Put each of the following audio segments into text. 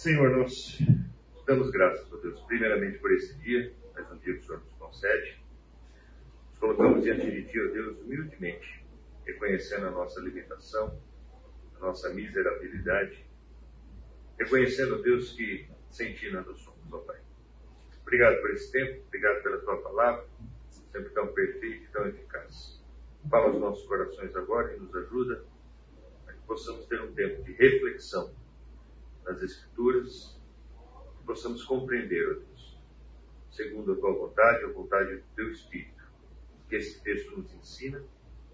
Senhor, nós damos graças a Deus, primeiramente por esse dia, mais um dia que o Senhor nos concede. Nos colocamos diante de Ti, ó Deus, humildemente, reconhecendo a nossa limitação, a nossa miserabilidade, reconhecendo, Deus, que sem Ti nada somos, ó Pai. Obrigado por esse tempo, obrigado pela Tua palavra, sempre tão perfeita e tão eficaz. Fala aos nossos corações agora e nos ajuda a que possamos ter um tempo de reflexão nas Escrituras, que possamos compreender, ó Deus, segundo a tua vontade, a vontade do teu Espírito, que esse texto nos ensina,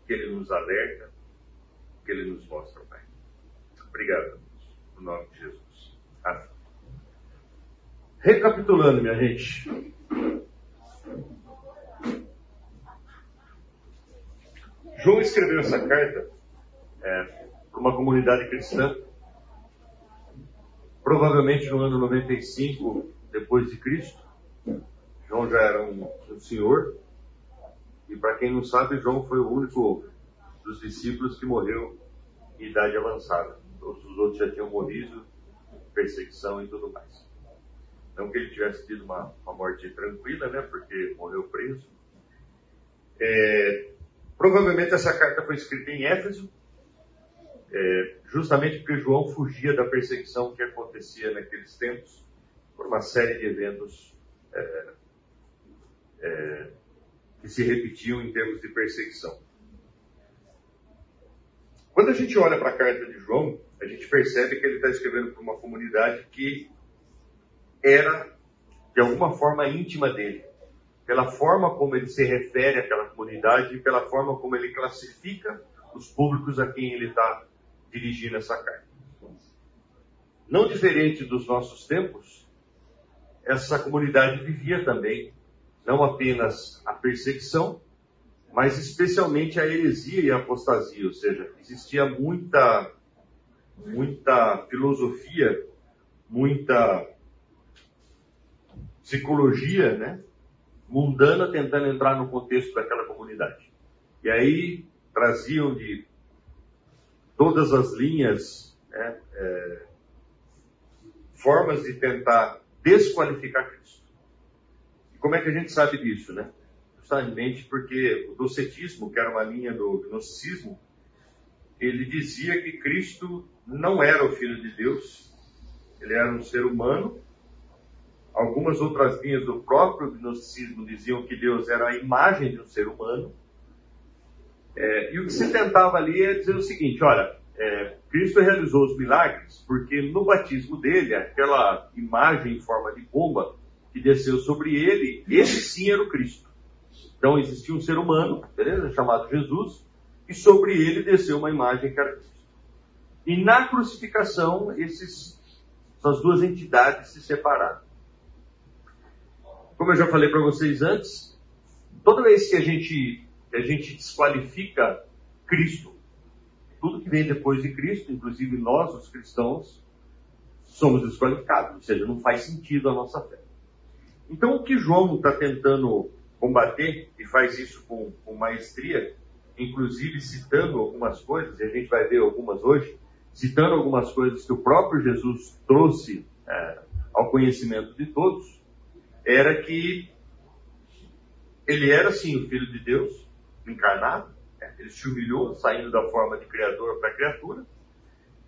que ele nos alerta, que ele nos mostra, Pai. Obrigado, Deus, no nome de Jesus. Amém. Recapitulando, minha gente. João escreveu essa carta é, para uma comunidade cristã provavelmente no ano 95 depois de Cristo. João já era um, um senhor. E para quem não sabe, João foi o único dos discípulos que morreu em idade avançada. Todos os outros já tinham morrido, perseguição e tudo mais. Não que ele tivesse tido uma, uma morte tranquila, né? Porque morreu preso. É, provavelmente essa carta foi escrita em Éfeso, é, justamente porque João fugia da perseguição que acontecia naqueles tempos por uma série de eventos é, é, que se repetiam em termos de perseguição. Quando a gente olha para a carta de João, a gente percebe que ele está escrevendo para uma comunidade que era, de alguma forma, íntima dele. Pela forma como ele se refere àquela comunidade e pela forma como ele classifica os públicos a quem ele está dirigindo essa carta. Não diferente dos nossos tempos, essa comunidade vivia também não apenas a perseguição, mas especialmente a heresia e a apostasia, ou seja, existia muita muita filosofia, muita psicologia, né, mundana tentando entrar no contexto daquela comunidade. E aí traziam de todas as linhas, né, é, formas de tentar desqualificar Cristo. E como é que a gente sabe disso, né? Justamente porque o docetismo, que era uma linha do gnosticismo, ele dizia que Cristo não era o Filho de Deus, ele era um ser humano. Algumas outras linhas do próprio gnosticismo diziam que Deus era a imagem de um ser humano. É, e o que se tentava ali é dizer o seguinte: olha, é, Cristo realizou os milagres porque no batismo dele, aquela imagem em forma de pomba que desceu sobre ele, esse sim era o Cristo. Então existia um ser humano, beleza? chamado Jesus, e sobre ele desceu uma imagem que era Cristo. E na crucificação, esses, essas duas entidades se separaram. Como eu já falei para vocês antes, toda vez que a gente a gente desqualifica Cristo, tudo que vem depois de Cristo, inclusive nós, os cristãos, somos desqualificados, ou seja, não faz sentido a nossa fé. Então, o que João está tentando combater, e faz isso com, com, maestria, inclusive citando algumas coisas, e a gente vai ver algumas hoje, citando algumas coisas que o próprio Jesus trouxe é, ao conhecimento de todos, era que ele era sim o Filho de Deus, encarnado, né? ele se humilhou, saindo da forma de criador para criatura,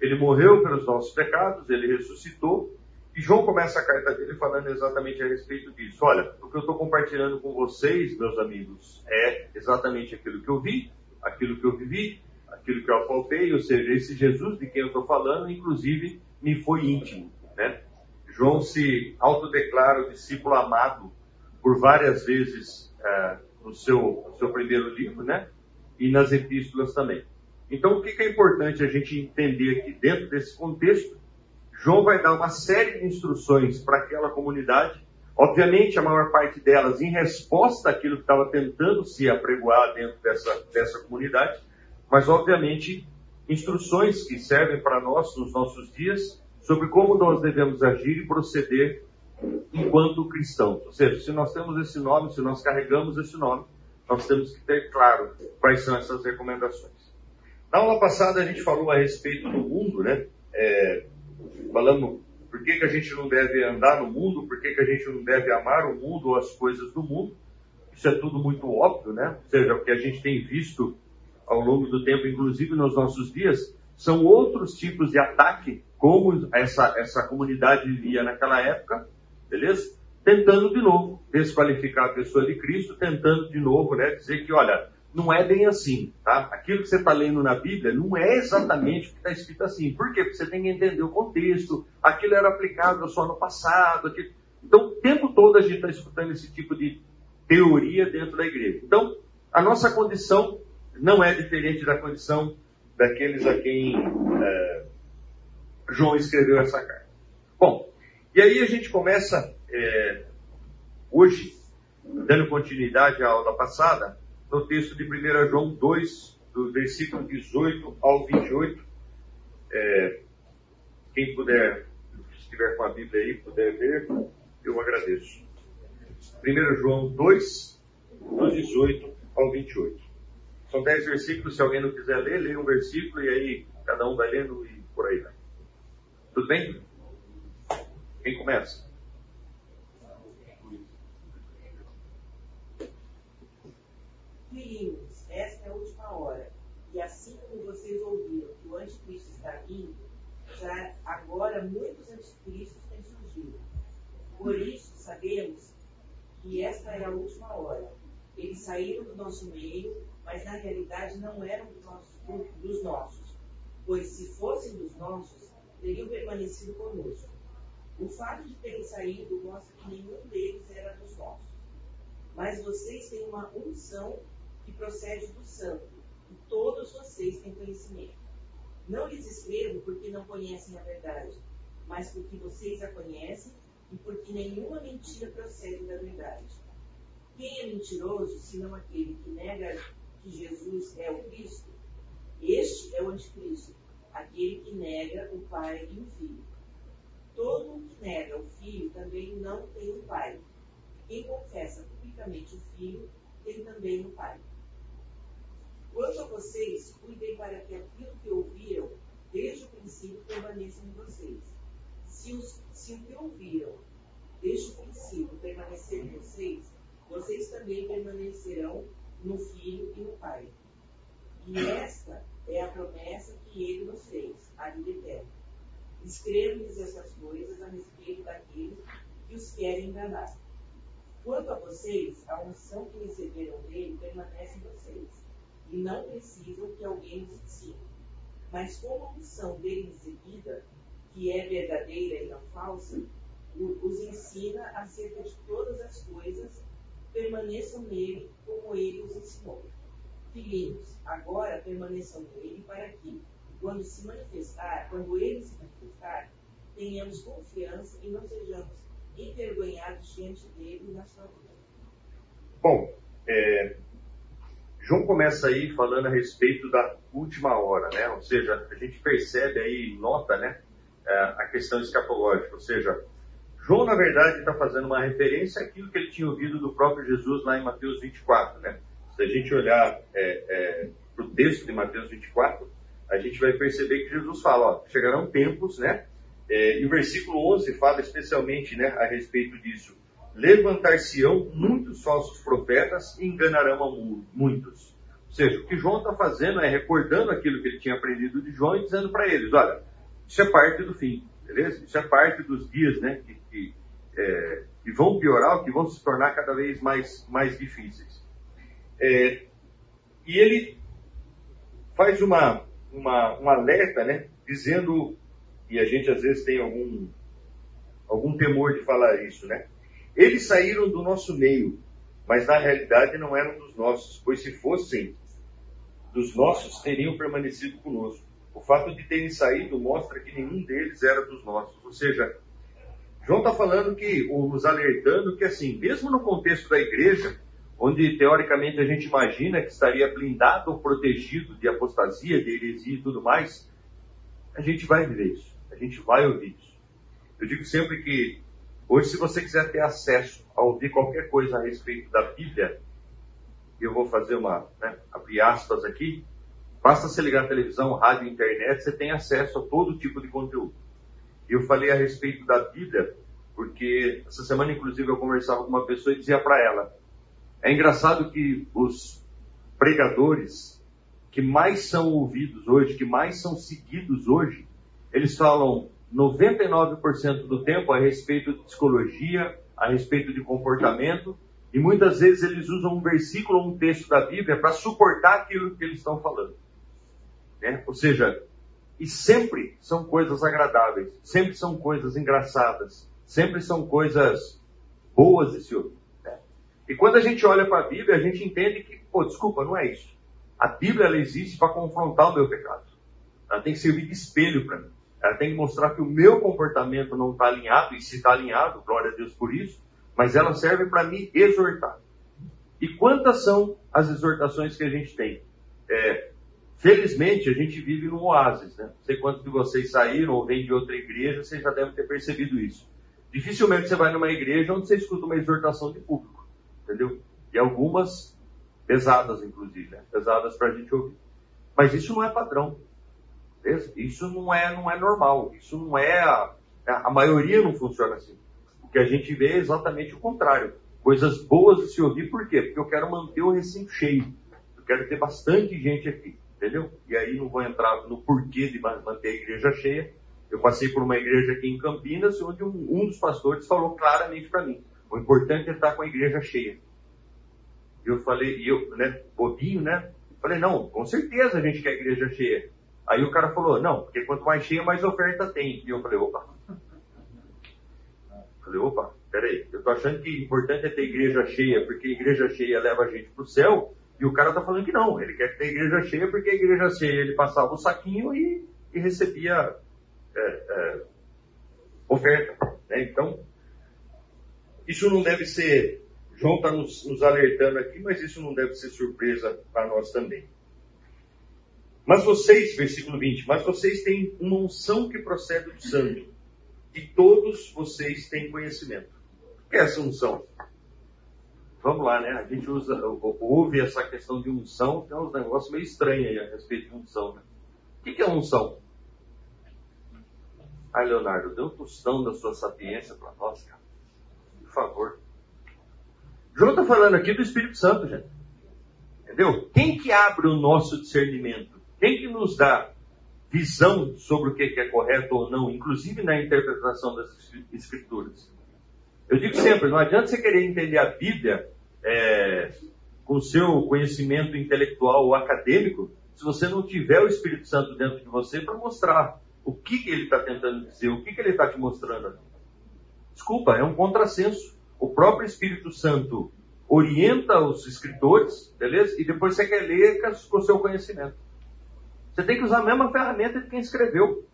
ele morreu pelos nossos pecados, ele ressuscitou, e João começa a carta dele falando exatamente a respeito disso. Olha, o que eu estou compartilhando com vocês, meus amigos, é exatamente aquilo que eu vi, aquilo que eu vivi, aquilo que eu apalpei, ou seja, esse Jesus de quem eu estou falando, inclusive, me foi íntimo. Né? João se autodeclara o discípulo amado por várias vezes é, no, seu, seu primeiro livro, né? E nas epístolas também. Então, o que é importante a gente entender aqui dentro desse contexto? João vai dar uma série de instruções para aquela comunidade, obviamente a maior parte delas em resposta àquilo que estava tentando se apregoar dentro dessa, dessa comunidade, mas obviamente instruções que servem para nós nos nossos dias sobre como nós devemos agir e proceder enquanto cristãos. Ou seja, se nós temos esse nome, se nós carregamos esse nome, nós temos que ter claro quais são essas recomendações. Na aula passada a gente falou a respeito do mundo, né? É, falamos por que, que a gente não deve andar no mundo, por que, que a gente não deve amar o mundo ou as coisas do mundo. Isso é tudo muito óbvio, né? Ou seja, o que a gente tem visto ao longo do tempo, inclusive nos nossos dias, são outros tipos de ataque, como essa, essa comunidade vivia naquela época, beleza? Tentando de novo desqualificar a pessoa de Cristo, tentando de novo né, dizer que, olha, não é bem assim, tá? Aquilo que você está lendo na Bíblia não é exatamente o que está escrito assim. Por quê? Porque você tem que entender o contexto, aquilo era aplicado só no passado. Aquilo... Então, o tempo todo a gente está escutando esse tipo de teoria dentro da igreja. Então, a nossa condição não é diferente da condição daqueles a quem é, João escreveu essa carta. Bom, e aí a gente começa é, hoje, dando continuidade à aula passada, no texto de 1 João 2, do versículo 18 ao 28. É, quem puder, estiver com a Bíblia aí, puder ver, eu agradeço. 1 João 2, do 18 ao 28. São 10 versículos, se alguém não quiser ler, lê um versículo e aí cada um vai lendo e por aí vai. Tudo bem? Quem começa? Filhinhos, esta é a última hora. E assim como vocês ouviram que o anticristo está vindo, já agora muitos anticristos têm surgido. Por isso sabemos que esta é a última hora. Eles saíram do nosso meio, mas na realidade não eram dos nossos, dos nossos pois se fossem dos nossos, teriam permanecido conosco. O fato de terem saído mostra que nenhum deles era dos nossos. Mas vocês têm uma unção que procede do santo, e todos vocês têm conhecimento. Não lhes escrevo porque não conhecem a verdade, mas porque vocês a conhecem e porque nenhuma mentira procede da verdade. Quem é mentiroso, senão aquele que nega que Jesus é o Cristo? Este é o anticristo, aquele que nega o Pai e o Filho. Todo o que nega o Filho também não tem o Pai. Quem confessa publicamente o Filho tem também o Pai. Quanto a vocês, cuidem para que aquilo que ouviram desde o princípio permaneça em vocês. Se, os, se o que ouviram desde o princípio permanecer em vocês, vocês também permanecerão no Filho e no Pai. E esta é a promessa que ele nos fez, a vida. Escrevo-lhes essas coisas a respeito daqueles que os querem enganar. Quanto a vocês, a unção que receberam dele permanece em vocês e não precisam que alguém os ensine. Mas como a unção dele recebida, que é verdadeira e não falsa, os ensina acerca de todas as coisas, permaneçam nele como ele os ensinou. Filhinhos, agora permaneçam nele para que, quando se manifestar, quando ele se manifestar, tenhamos confiança e não sejamos envergonhados diante dele na sua vida. Bom, é, João começa aí falando a respeito da última hora, né? Ou seja, a gente percebe aí, nota, né? É, a questão escatológica, ou seja, João, na verdade, está fazendo uma referência àquilo que ele tinha ouvido do próprio Jesus lá em Mateus 24, né? Se a gente olhar é, é, para o texto de Mateus 24, a gente vai perceber que Jesus fala, ó, chegarão tempos, né? É, e o versículo 11 fala especialmente né, a respeito disso levantar-se-ão muitos falsos profetas e enganarão a muitos. Ou seja, o que João está fazendo é recordando aquilo que ele tinha aprendido de João e dizendo para eles, olha, isso é parte do fim, beleza? Isso é parte dos dias, né, que, que, é, que vão piorar, que vão se tornar cada vez mais, mais difíceis. É, e ele faz uma, uma, um alerta, né, dizendo, e a gente às vezes tem algum, algum temor de falar isso, né, eles saíram do nosso meio, mas na realidade não eram dos nossos, pois se fossem dos nossos, teriam permanecido conosco. O fato de terem saído mostra que nenhum deles era dos nossos. Ou seja, João está falando que, ou nos alertando que, assim, mesmo no contexto da igreja, onde teoricamente a gente imagina que estaria blindado ou protegido de apostasia, de heresia e tudo mais, a gente vai viver isso, a gente vai ouvir isso. Eu digo sempre que Hoje, se você quiser ter acesso a ouvir qualquer coisa a respeito da Bíblia, eu vou fazer uma, né, abrir aspas aqui, basta você ligar televisão, rádio, internet, você tem acesso a todo tipo de conteúdo. Eu falei a respeito da Bíblia, porque essa semana, inclusive, eu conversava com uma pessoa e dizia para ela: é engraçado que os pregadores que mais são ouvidos hoje, que mais são seguidos hoje, eles falam 99% do tempo a respeito de psicologia, a respeito de comportamento, e muitas vezes eles usam um versículo ou um texto da Bíblia para suportar aquilo que eles estão falando. Né? Ou seja, e sempre são coisas agradáveis, sempre são coisas engraçadas, sempre são coisas boas de se ouvir. E quando a gente olha para a Bíblia, a gente entende que, pô, desculpa, não é isso. A Bíblia ela existe para confrontar o meu pecado. Ela tem que servir de espelho para mim. Ela tem que mostrar que o meu comportamento não está alinhado, e se está alinhado, glória a Deus por isso, mas ela serve para me exortar. E quantas são as exortações que a gente tem? É, felizmente, a gente vive num oásis, né? Não sei quantos de vocês saíram ou vêm de outra igreja, vocês já devem ter percebido isso. Dificilmente você vai numa igreja onde você escuta uma exortação de público, entendeu? E algumas pesadas, inclusive, né? pesadas para a gente ouvir. Mas isso não é padrão. Isso não é, não é normal. Isso não é. A, a maioria não funciona assim. O que a gente vê é exatamente o contrário. Coisas boas de se ouvir, por quê? Porque eu quero manter o recinto cheio. Eu quero ter bastante gente aqui, entendeu? E aí não vou entrar no porquê de manter a igreja cheia. Eu passei por uma igreja aqui em Campinas, onde um, um dos pastores falou claramente para mim: o importante é estar com a igreja cheia. Eu falei, e eu, né, bobinho, né? Falei, não, com certeza a gente quer a igreja cheia. Aí o cara falou, não, porque quanto mais cheia, mais oferta tem. E eu falei, opa. Falei, opa, peraí, eu tô achando que o importante é ter igreja cheia, porque igreja cheia leva a gente pro céu, e o cara tá falando que não, ele quer ter igreja cheia, porque a igreja cheia ele passava o saquinho e, e recebia é, é, oferta. Né? Então, isso não deve ser, João está nos, nos alertando aqui, mas isso não deve ser surpresa para nós também. Mas vocês, versículo 20, mas vocês têm uma unção que procede do santo, e todos vocês têm conhecimento. O que é essa unção? Vamos lá, né? A gente usa, ouve essa questão de unção, tem uns negócios meio estranhos aí a respeito de unção. Né? O que é unção? Ai, Leonardo, dê um tostão da sua sapiência para nós, cara. Favor. João está falando aqui do Espírito Santo, gente. Entendeu? Quem que abre o nosso discernimento? Quem que nos dá visão sobre o que é correto ou não, inclusive na interpretação das escrituras? Eu digo sempre, não adianta você querer entender a Bíblia é, com seu conhecimento intelectual ou acadêmico, se você não tiver o Espírito Santo dentro de você para mostrar o que, que ele está tentando dizer, o que, que ele está te mostrando. Desculpa, é um contrassenso. O próprio Espírito Santo orienta os escritores, beleza? E depois você quer ler com o seu conhecimento. Você tem que usar a mesma ferramenta de quem escreveu.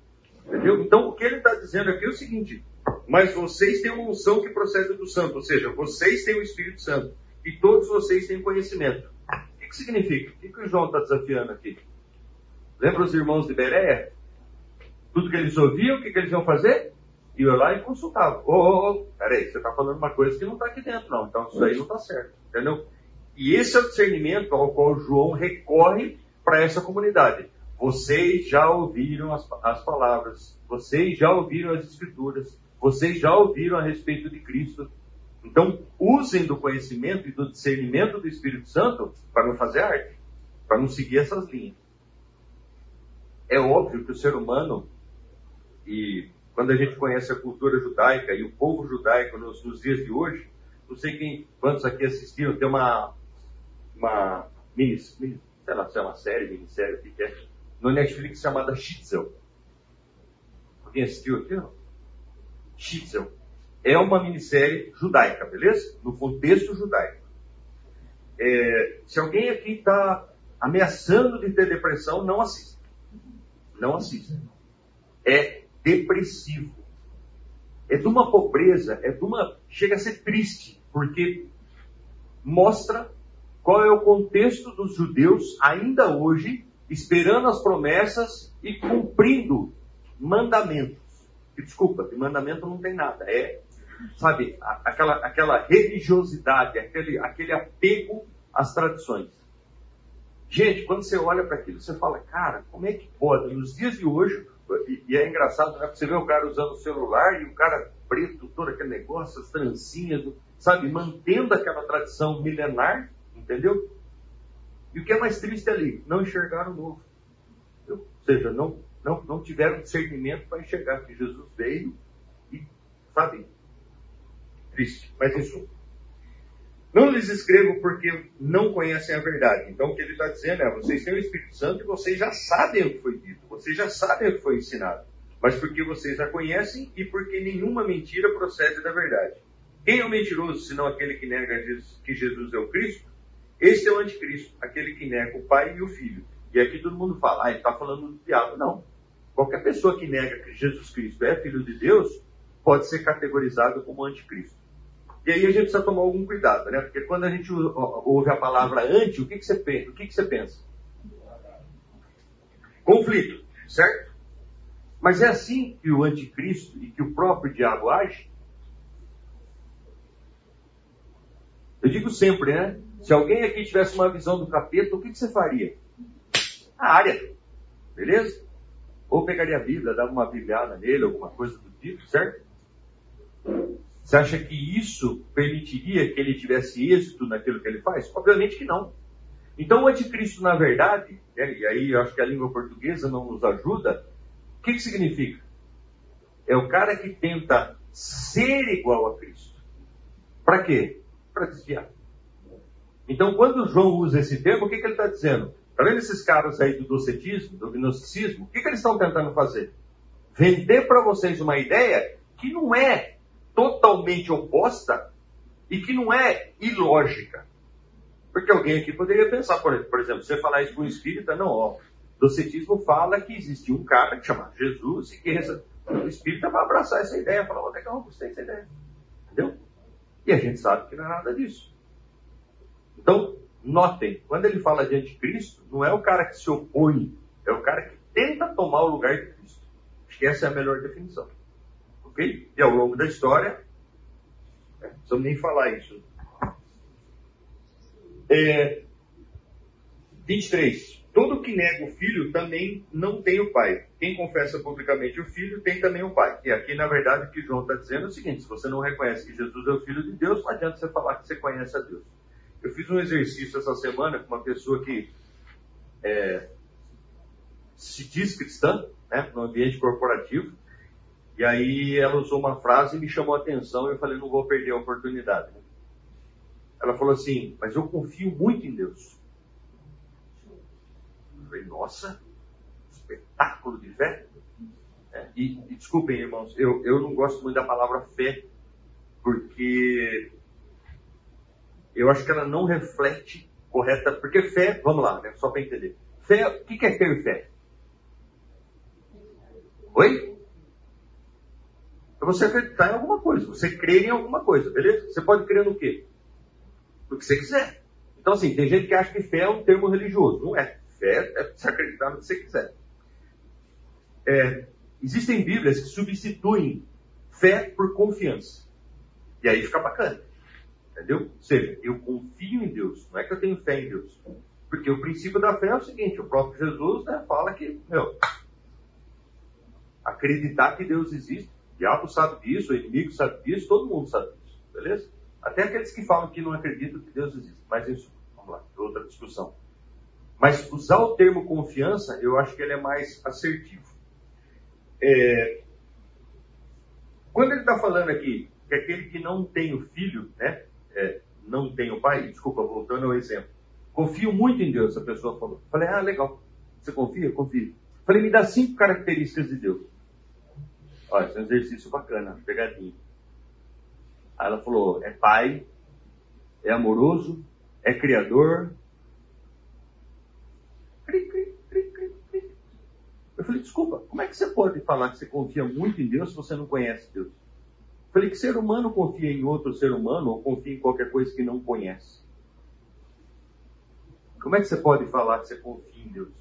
Entendeu? Então, o que ele está dizendo aqui é o seguinte: mas vocês têm uma unção que procede do santo, ou seja, vocês têm o Espírito Santo e todos vocês têm conhecimento. O que, que significa? O que, que o João está desafiando aqui? Lembra os irmãos de Bereia? Tudo que eles ouviam, o que, que eles iam fazer? Iam lá e consultavam. Ô, ô, ô, peraí, você está falando uma coisa que não está aqui dentro, não. Então isso aí não está certo. Entendeu? E esse é o discernimento ao qual João recorre para essa comunidade. Vocês já ouviram as, as palavras, vocês já ouviram as escrituras, vocês já ouviram a respeito de Cristo. Então, usem do conhecimento e do discernimento do Espírito Santo para não fazer arte, para não seguir essas linhas. É óbvio que o ser humano, e quando a gente conhece a cultura judaica e o povo judaico nos, nos dias de hoje, não sei quem, quantos aqui assistiram, tem uma, uma mini, sei lá, se é uma série, minissérie, o que é, no Netflix chamada Shitzel. Alguém assistiu aqui? Não? Shitzel. É uma minissérie judaica, beleza? No contexto judaico. É, se alguém aqui está ameaçando de ter depressão, não assista. Não assista. É depressivo. É de uma pobreza, é de uma. chega a ser triste, porque mostra qual é o contexto dos judeus ainda hoje esperando as promessas e cumprindo mandamentos. Desculpa, de mandamento não tem nada. É, sabe, aquela, aquela religiosidade, aquele, aquele apego às tradições. Gente, quando você olha para aquilo, você fala, cara, como é que pode, nos dias de hoje, E, é engraçado, né? Você vê o cara usando o celular e o cara preto, todo aquele negócio, as trancinhas, sabe? Mantendo aquela tradição milenar, entendeu? E o que é mais triste ali? Não enxergaram o novo. Ou seja, não, não, não tiveram discernimento para enxergar que Jesus veio e, sabe? Triste. Mas isso não lhes escrevo porque não conhecem a verdade. Então o que ele está dizendo é: vocês têm o Espírito Santo e vocês já sabem o que foi dito, vocês já sabem o que foi ensinado. Mas porque vocês a conhecem e porque nenhuma mentira procede da verdade. Quem é o mentiroso senão aquele que nega que Jesus é o Cristo? Este é o anticristo, aquele que nega o Pai e o Filho. E aqui todo mundo fala, ah, ele está falando do diabo. Não. Qualquer pessoa que nega que Jesus Cristo é filho de Deus pode ser categorizado como anticristo. E aí a gente precisa tomar algum cuidado, né? Porque quando a gente ouve a palavra anti, o que, que você pensa? O que, que você pensa? Conflito, certo? Mas é assim que o anticristo e que o próprio diabo age? Eu digo sempre, né? Se alguém aqui tivesse uma visão do capeta, o que, que você faria? A área, beleza? Ou pegaria a Bíblia, dava uma bíblia nele, alguma coisa do tipo, certo? Você acha que isso permitiria que ele tivesse êxito naquilo que ele faz? Obviamente que não. Então o anticristo, na verdade, né, e aí eu acho que a língua portuguesa não nos ajuda, o que, que significa? É o cara que tenta ser igual a Cristo. Para quê? Para desviar. Então, quando João usa esse termo, o que, que ele está dizendo? Está vendo esses caras aí do docetismo, do gnosticismo? O que, que eles estão tentando fazer? Vender para vocês uma ideia que não é totalmente oposta e que não é ilógica. Porque alguém aqui poderia pensar, por, exemplo, você falar isso com um espírita, não, ó, docetismo fala que existe um cara que chama Jesus e que essa, o espírita vai abraçar essa ideia, falar, legal, gostei dessa ideia. Entendeu? E a gente sabe que não é nada disso. Então, notem, quando ele fala de anticristo, não é o cara que se opõe, é o cara que tenta tomar o lugar de Cristo. Acho que essa é a melhor definição. Ok? E ao longo da história, não precisamos nem falar isso. É, 23. Todo que nega o filho também não tem o pai. Quem confessa publicamente o filho tem também o pai. E aqui, na verdade, o que João está dizendo é o seguinte: se você não reconhece que Jesus é o filho de Deus, não adianta você falar que você conhece a Deus. Eu fiz um exercício essa semana com uma pessoa que é, se diz cristã, né, no ambiente corporativo, e aí ela usou uma frase e me chamou a atenção e eu falei, não vou perder a oportunidade. Ela falou assim, mas eu confio muito em Deus. Eu falei, nossa, espetáculo de fé. É, e, e, desculpem, irmãos, eu, eu não gosto muito da palavra fé, porque eu acho que ela não reflete correta, porque fé, vamos lá, né, só para entender. Fé, o que é ter fé? Oi? É você acreditar em alguma coisa, você crer em alguma coisa, beleza? Você pode crer no quê? No que você quiser. Então, assim, tem gente que acha que fé é um termo religioso. Não é. Fé é você acreditar no que você quiser. É, existem Bíblias que substituem fé por confiança. E aí fica bacana. Entendeu? Ou seja, eu confio em Deus. Não é que eu tenho fé em Deus. Porque o princípio da fé é o seguinte: o próprio Jesus né, fala que, meu, acreditar que Deus existe o diabo sabe disso, o inimigo sabe disso, todo mundo sabe disso, beleza? Até aqueles que falam que não acreditam que Deus existe. Mas isso, vamos lá, é outra discussão. Mas usar o termo confiança, eu acho que ele é mais assertivo. É... Quando ele está falando aqui que aquele que não tem o filho, né, é, não tem o pai, desculpa, voltando ao exemplo, confio muito em Deus, a pessoa falou. Falei, ah, legal. Você confia? Confio. Falei, me dá cinco características de Deus. Olha, esse é um exercício bacana, pegadinho. Aí ela falou, é pai, é amoroso, é criador. Cri, cri, cri, cri, cri. Eu falei, desculpa, como é que você pode falar que você confia muito em Deus se você não conhece Deus? Eu falei que ser humano confia em outro ser humano ou confia em qualquer coisa que não conhece. Como é que você pode falar que você confia em Deus?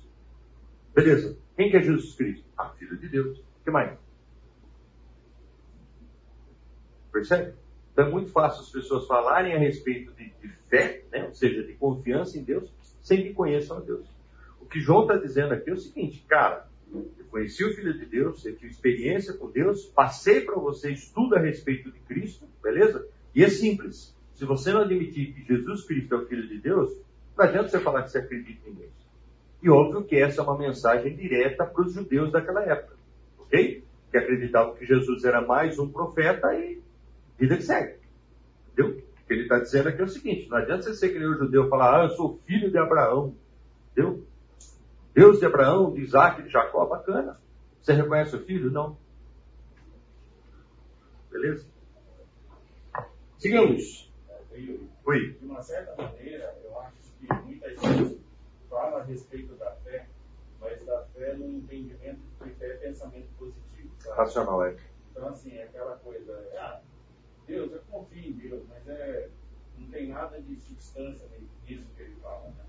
Beleza. Quem que é Jesus Cristo? Ah, filho de Deus. O que mais? Percebe? Então é muito fácil as pessoas falarem a respeito de, de fé, né? ou seja, de confiança em Deus, sem que conheçam a Deus. O que João está dizendo aqui é o seguinte, cara, Eu conheci o Filho de Deus, eu tive experiência com Deus, passei para vocês tudo a respeito de Cristo, beleza? E é simples. Se você não admitir que Jesus Cristo é o Filho de Deus, não adianta você falar que você acredita em Deus. E óbvio que essa é uma mensagem direta para os judeus daquela época, ok? Que acreditavam que Jesus era mais um profeta e vida que segue. Entendeu? O que ele está dizendo aqui é o seguinte: não adianta você ser o judeu falar, ah, eu sou filho de Abraão. Entendeu? Deus de Abraão, de Isaac, de Jacó, bacana. Você reconhece o filho? Não. Beleza? Sigamos. Oi. De uma certa maneira, eu acho que muita gente fala a respeito da fé, mas da fé no entendimento que fé é pensamento positivo. Sabe? Racional, é. Então, assim, é aquela coisa, ah, Deus, eu confio em Deus, mas é, não tem nada de substância nisso que ele fala, né?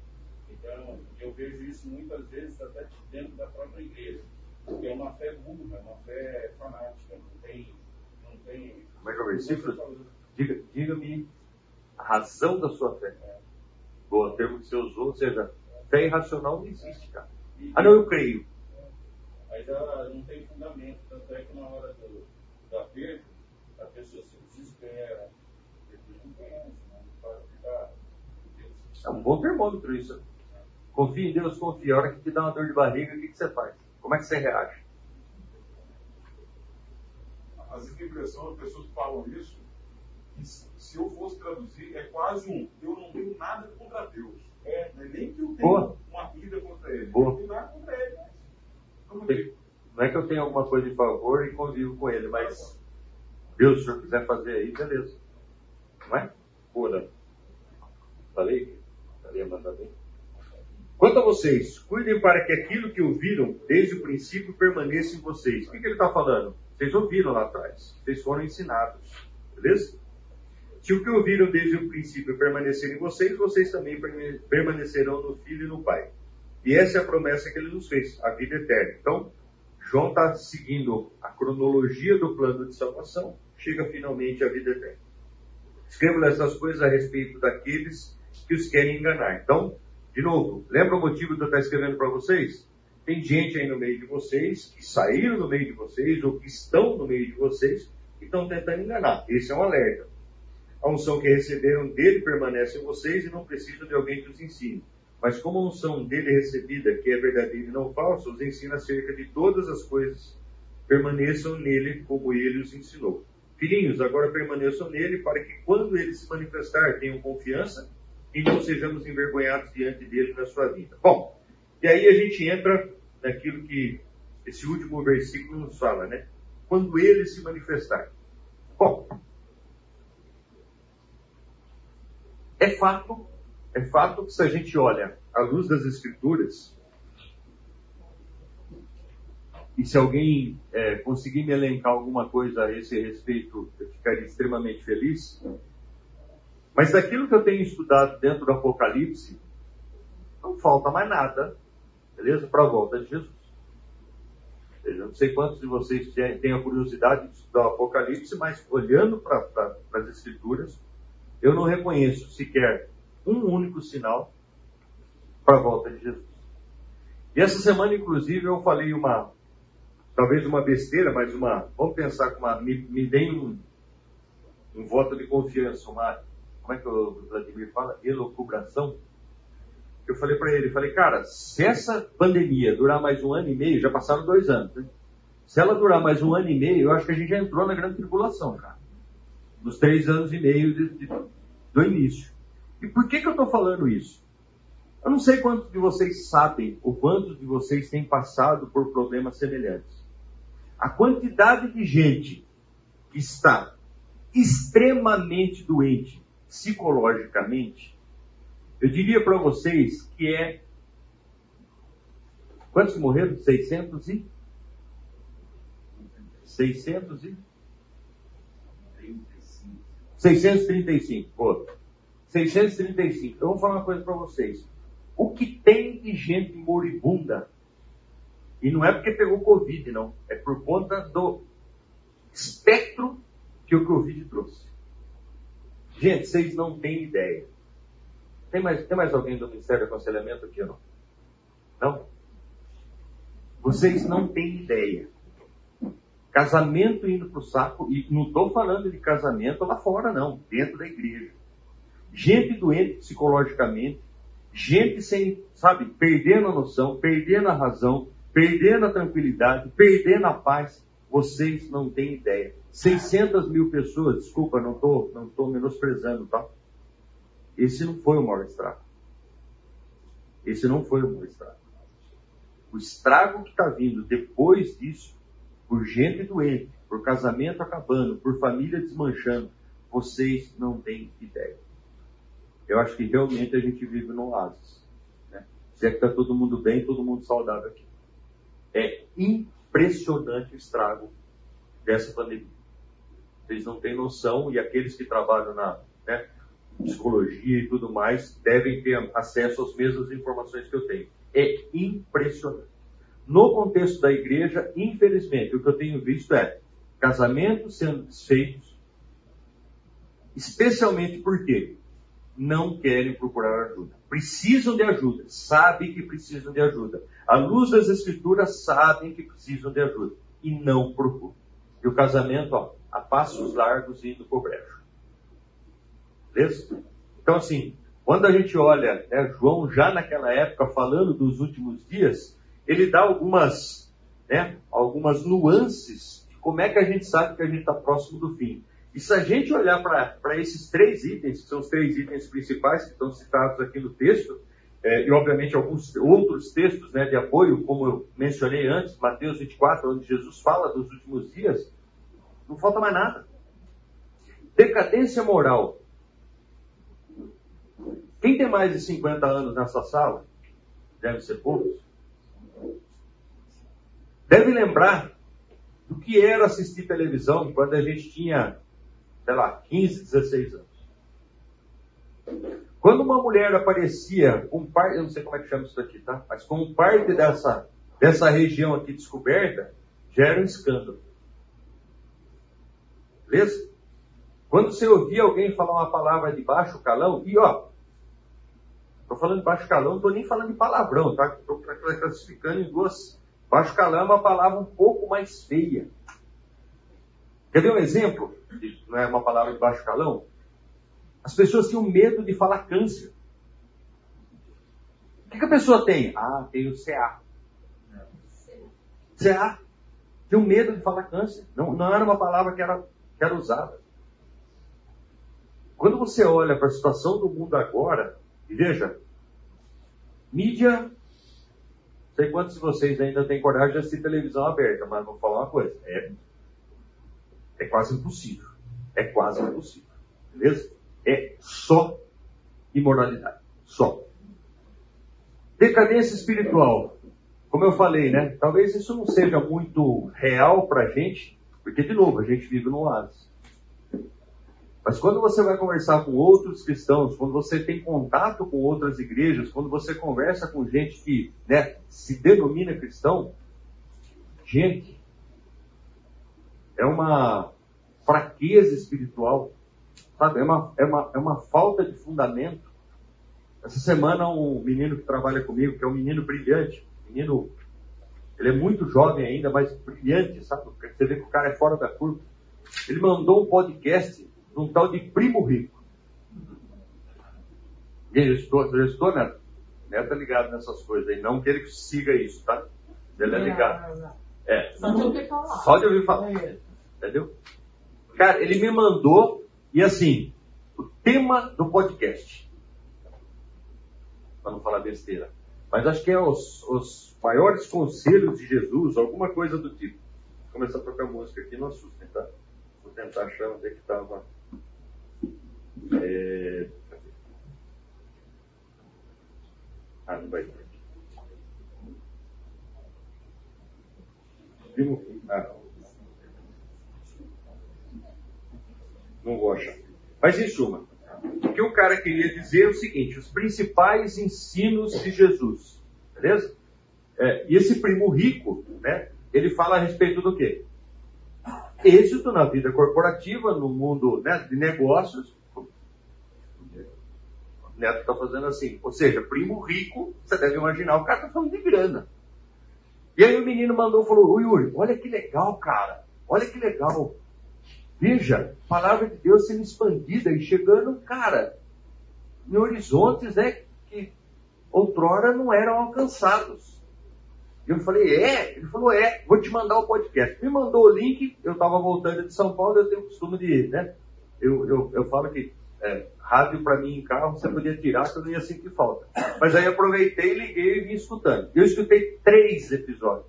Então, eu vejo isso muitas vezes até dentro da própria igreja, é uma fé burra, uma fé fanática, não tem. Não tem Como é que é o versículo? Diga-me diga a razão da sua fé. É. Boa, termo que você usou, ou seja, fé irracional não existe, cara. Ah, não, eu creio. Mas ela não tem fundamento, tanto é que na hora do, do aperto, a pessoa se É um bom termômetro isso. Confia em Deus, confia. A hora que te dá uma dor de barriga, o que, que você faz? Como é que você reage? Às vezes a impressão as pessoas falam isso, se eu fosse traduzir, é quase um eu não tenho nada contra Deus. É, não é nem que eu tenha Boa. uma vida contra ele. Boa. Eu não tenho nada contra ele. Mas... Não é que eu tenha alguma coisa de favor e convivo com ele, mas Deus, se o senhor quiser fazer aí, beleza. Não é? Pura. Falei? Falei mandar bem? Quanto a vocês, cuidem para que aquilo que ouviram desde o princípio permaneça em vocês. O que, que ele está falando? Vocês ouviram lá atrás. Vocês foram ensinados. Beleza? Se o que ouviram desde o princípio permanecer em vocês, vocês também permanecerão no Filho e no Pai. E essa é a promessa que ele nos fez, a vida eterna. Então, João está seguindo a cronologia do plano de salvação, chega finalmente à vida eterna. Escrevo essas coisas a respeito daqueles que os querem enganar. Então, de novo, lembra o motivo de eu estar escrevendo para vocês? Tem gente aí no meio de vocês, que saíram no meio de vocês, ou que estão no meio de vocês, que estão tentando enganar. Esse é um alerta. A unção que receberam dele permanece em vocês e não precisam de alguém que os ensine. Mas como a unção dele recebida, que é verdadeira e não falsa, os ensina acerca de todas as coisas, permaneçam nele como ele os ensinou. Filhinhos, agora permaneçam nele para que quando ele se manifestar tenham confiança e não sejamos envergonhados diante dele na sua vida. Bom, e aí a gente entra naquilo que esse último versículo nos fala, né? Quando ele se manifestar. Bom, é fato, é fato que se a gente olha à luz das Escrituras, e se alguém é, conseguir me elencar alguma coisa a esse respeito, eu ficaria extremamente feliz. Mas daquilo que eu tenho estudado dentro do Apocalipse, não falta mais nada, beleza? Para a volta de Jesus. Eu não sei quantos de vocês têm a curiosidade de estudar o Apocalipse, mas olhando para pra, as Escrituras, eu não reconheço sequer um único sinal para a volta de Jesus. E essa semana, inclusive, eu falei uma, talvez uma besteira, mas uma, vamos pensar com uma, me, me deem um, um voto de confiança, uma como é que o Vladimir fala? Elocubração. Eu falei para ele, falei, cara, se essa pandemia durar mais um ano e meio, já passaram dois anos, né? Se ela durar mais um ano e meio, eu acho que a gente já entrou na grande tribulação, cara. Nos três anos e meio de, de, do início. E por que, que eu estou falando isso? Eu não sei quantos de vocês sabem, ou quantos de vocês têm passado por problemas semelhantes. A quantidade de gente que está extremamente doente, psicologicamente, eu diria para vocês que é. Quantos morreram? 600 e. 600 e. 635. Pô. 635. Eu vou falar uma coisa para vocês. O que tem de gente moribunda, e não é porque pegou Covid, não, é por conta do espectro que o Covid trouxe. Gente, vocês não têm ideia. Tem mais, tem mais alguém do Ministério de Aconselhamento aqui ou não? Não? Vocês não têm ideia. Casamento indo para o saco, e não estou falando de casamento lá fora, não, dentro da igreja. Gente doente psicologicamente, gente sem, sabe, perdendo a noção, perdendo a razão, perdendo a tranquilidade, perdendo a paz. Vocês não têm ideia. 600 mil pessoas, desculpa, não estou não tô menosprezando, tá? Esse não foi o maior estrago. Esse não foi o maior estrago. O estrago que está vindo depois disso, por gente doente, por casamento acabando, por família desmanchando, vocês não têm ideia. Eu acho que realmente a gente vive no oásis. Né? Se é que está todo mundo bem, todo mundo saudável aqui. É impressionante o estrago dessa pandemia. Vocês não têm noção, e aqueles que trabalham na né, psicologia e tudo mais devem ter acesso às mesmas informações que eu tenho. É impressionante. No contexto da igreja, infelizmente, o que eu tenho visto é casamentos sendo desfeitos, especialmente porque não querem procurar ajuda. Precisam de ajuda, sabem que precisam de ajuda. À luz das escrituras, sabem que precisam de ajuda e não procuram. E o casamento, ó, a passos largos indo por brejo. Beleza? Então, assim, quando a gente olha né, João já naquela época falando dos últimos dias, ele dá algumas, né, algumas nuances de como é que a gente sabe que a gente está próximo do fim. E se a gente olhar para esses três itens, que são os três itens principais que estão citados aqui no texto, é, e obviamente alguns outros textos né, de apoio, como eu mencionei antes, Mateus 24, onde Jesus fala dos últimos dias, não falta mais nada. Decadência moral. Quem tem mais de 50 anos nessa sala? Deve ser poucos. Deve lembrar do que era assistir televisão quando a gente tinha sei lá, 15, 16 anos. Quando uma mulher aparecia com parte, eu não sei como é que chama isso daqui, tá? Mas com parte dessa, dessa região aqui descoberta, já era um escândalo. Beleza? Quando você ouvia alguém falar uma palavra de baixo calão, e ó, estou falando de baixo calão, não estou nem falando de palavrão, tá? Estou classificando em duas. Baixo calão é uma palavra um pouco mais feia. Quer ver um exemplo? Não é uma palavra de baixo calão? As pessoas tinham medo de falar câncer. O que, que a pessoa tem? Ah, tem o CA. CA. Tinha medo de falar câncer. Não, não era uma palavra que era, que era usada. Quando você olha para a situação do mundo agora, e veja, mídia, não sei quantos de vocês ainda têm coragem de assistir televisão aberta, mas vou falar uma coisa, é é quase impossível. É quase impossível. Beleza? É só imoralidade. Só. Decadência espiritual. Como eu falei, né? Talvez isso não seja muito real para a gente, porque, de novo, a gente vive no oásis. Mas quando você vai conversar com outros cristãos, quando você tem contato com outras igrejas, quando você conversa com gente que né, se denomina cristão, gente, é uma fraqueza espiritual, sabe? É uma, é uma, é uma falta de fundamento. Essa semana, um menino que trabalha comigo, que é um menino brilhante, menino, ele é muito jovem ainda, mas brilhante, sabe? Você vê que o cara é fora da curva. Ele mandou um podcast de um tal de Primo Rico. E já estou, já estou, Neto? Neto é ligado nessas coisas aí. Não que ele siga isso, tá? Ele é ligado. É. Só de ouvir falar. Só de ouvir falar. É. Entendeu? Cara, ele me mandou, e assim, o tema do podcast. Para não falar besteira. Mas acho que é os, os maiores conselhos de Jesus, alguma coisa do tipo. Vou começar a tocar música aqui, não assustem, tá? Vou tentar achar onde é que estava. É... Ah, não vai ter. Ah, não vou achar. Mas em suma, o que o cara queria dizer é o seguinte: os principais ensinos de Jesus. Beleza? É, e esse primo rico, né, ele fala a respeito do quê? Êxito na vida corporativa, no mundo né, de negócios. O Neto está fazendo assim. Ou seja, primo rico, você deve imaginar, o cara está falando de grana. E aí o menino mandou, falou, Yuri, olha que legal, cara. Olha que legal. Veja, a palavra de Deus sendo expandida e chegando, cara, em horizontes, né, que outrora não eram alcançados. Eu falei, é? Ele falou, é, vou te mandar o podcast. Me mandou o link, eu estava voltando de São Paulo, eu tenho o costume de, né, eu, eu, eu falo que é, rádio para mim em carro você podia tirar eu não ia sentir falta. Mas aí aproveitei, liguei e vim escutando. Eu escutei três episódios.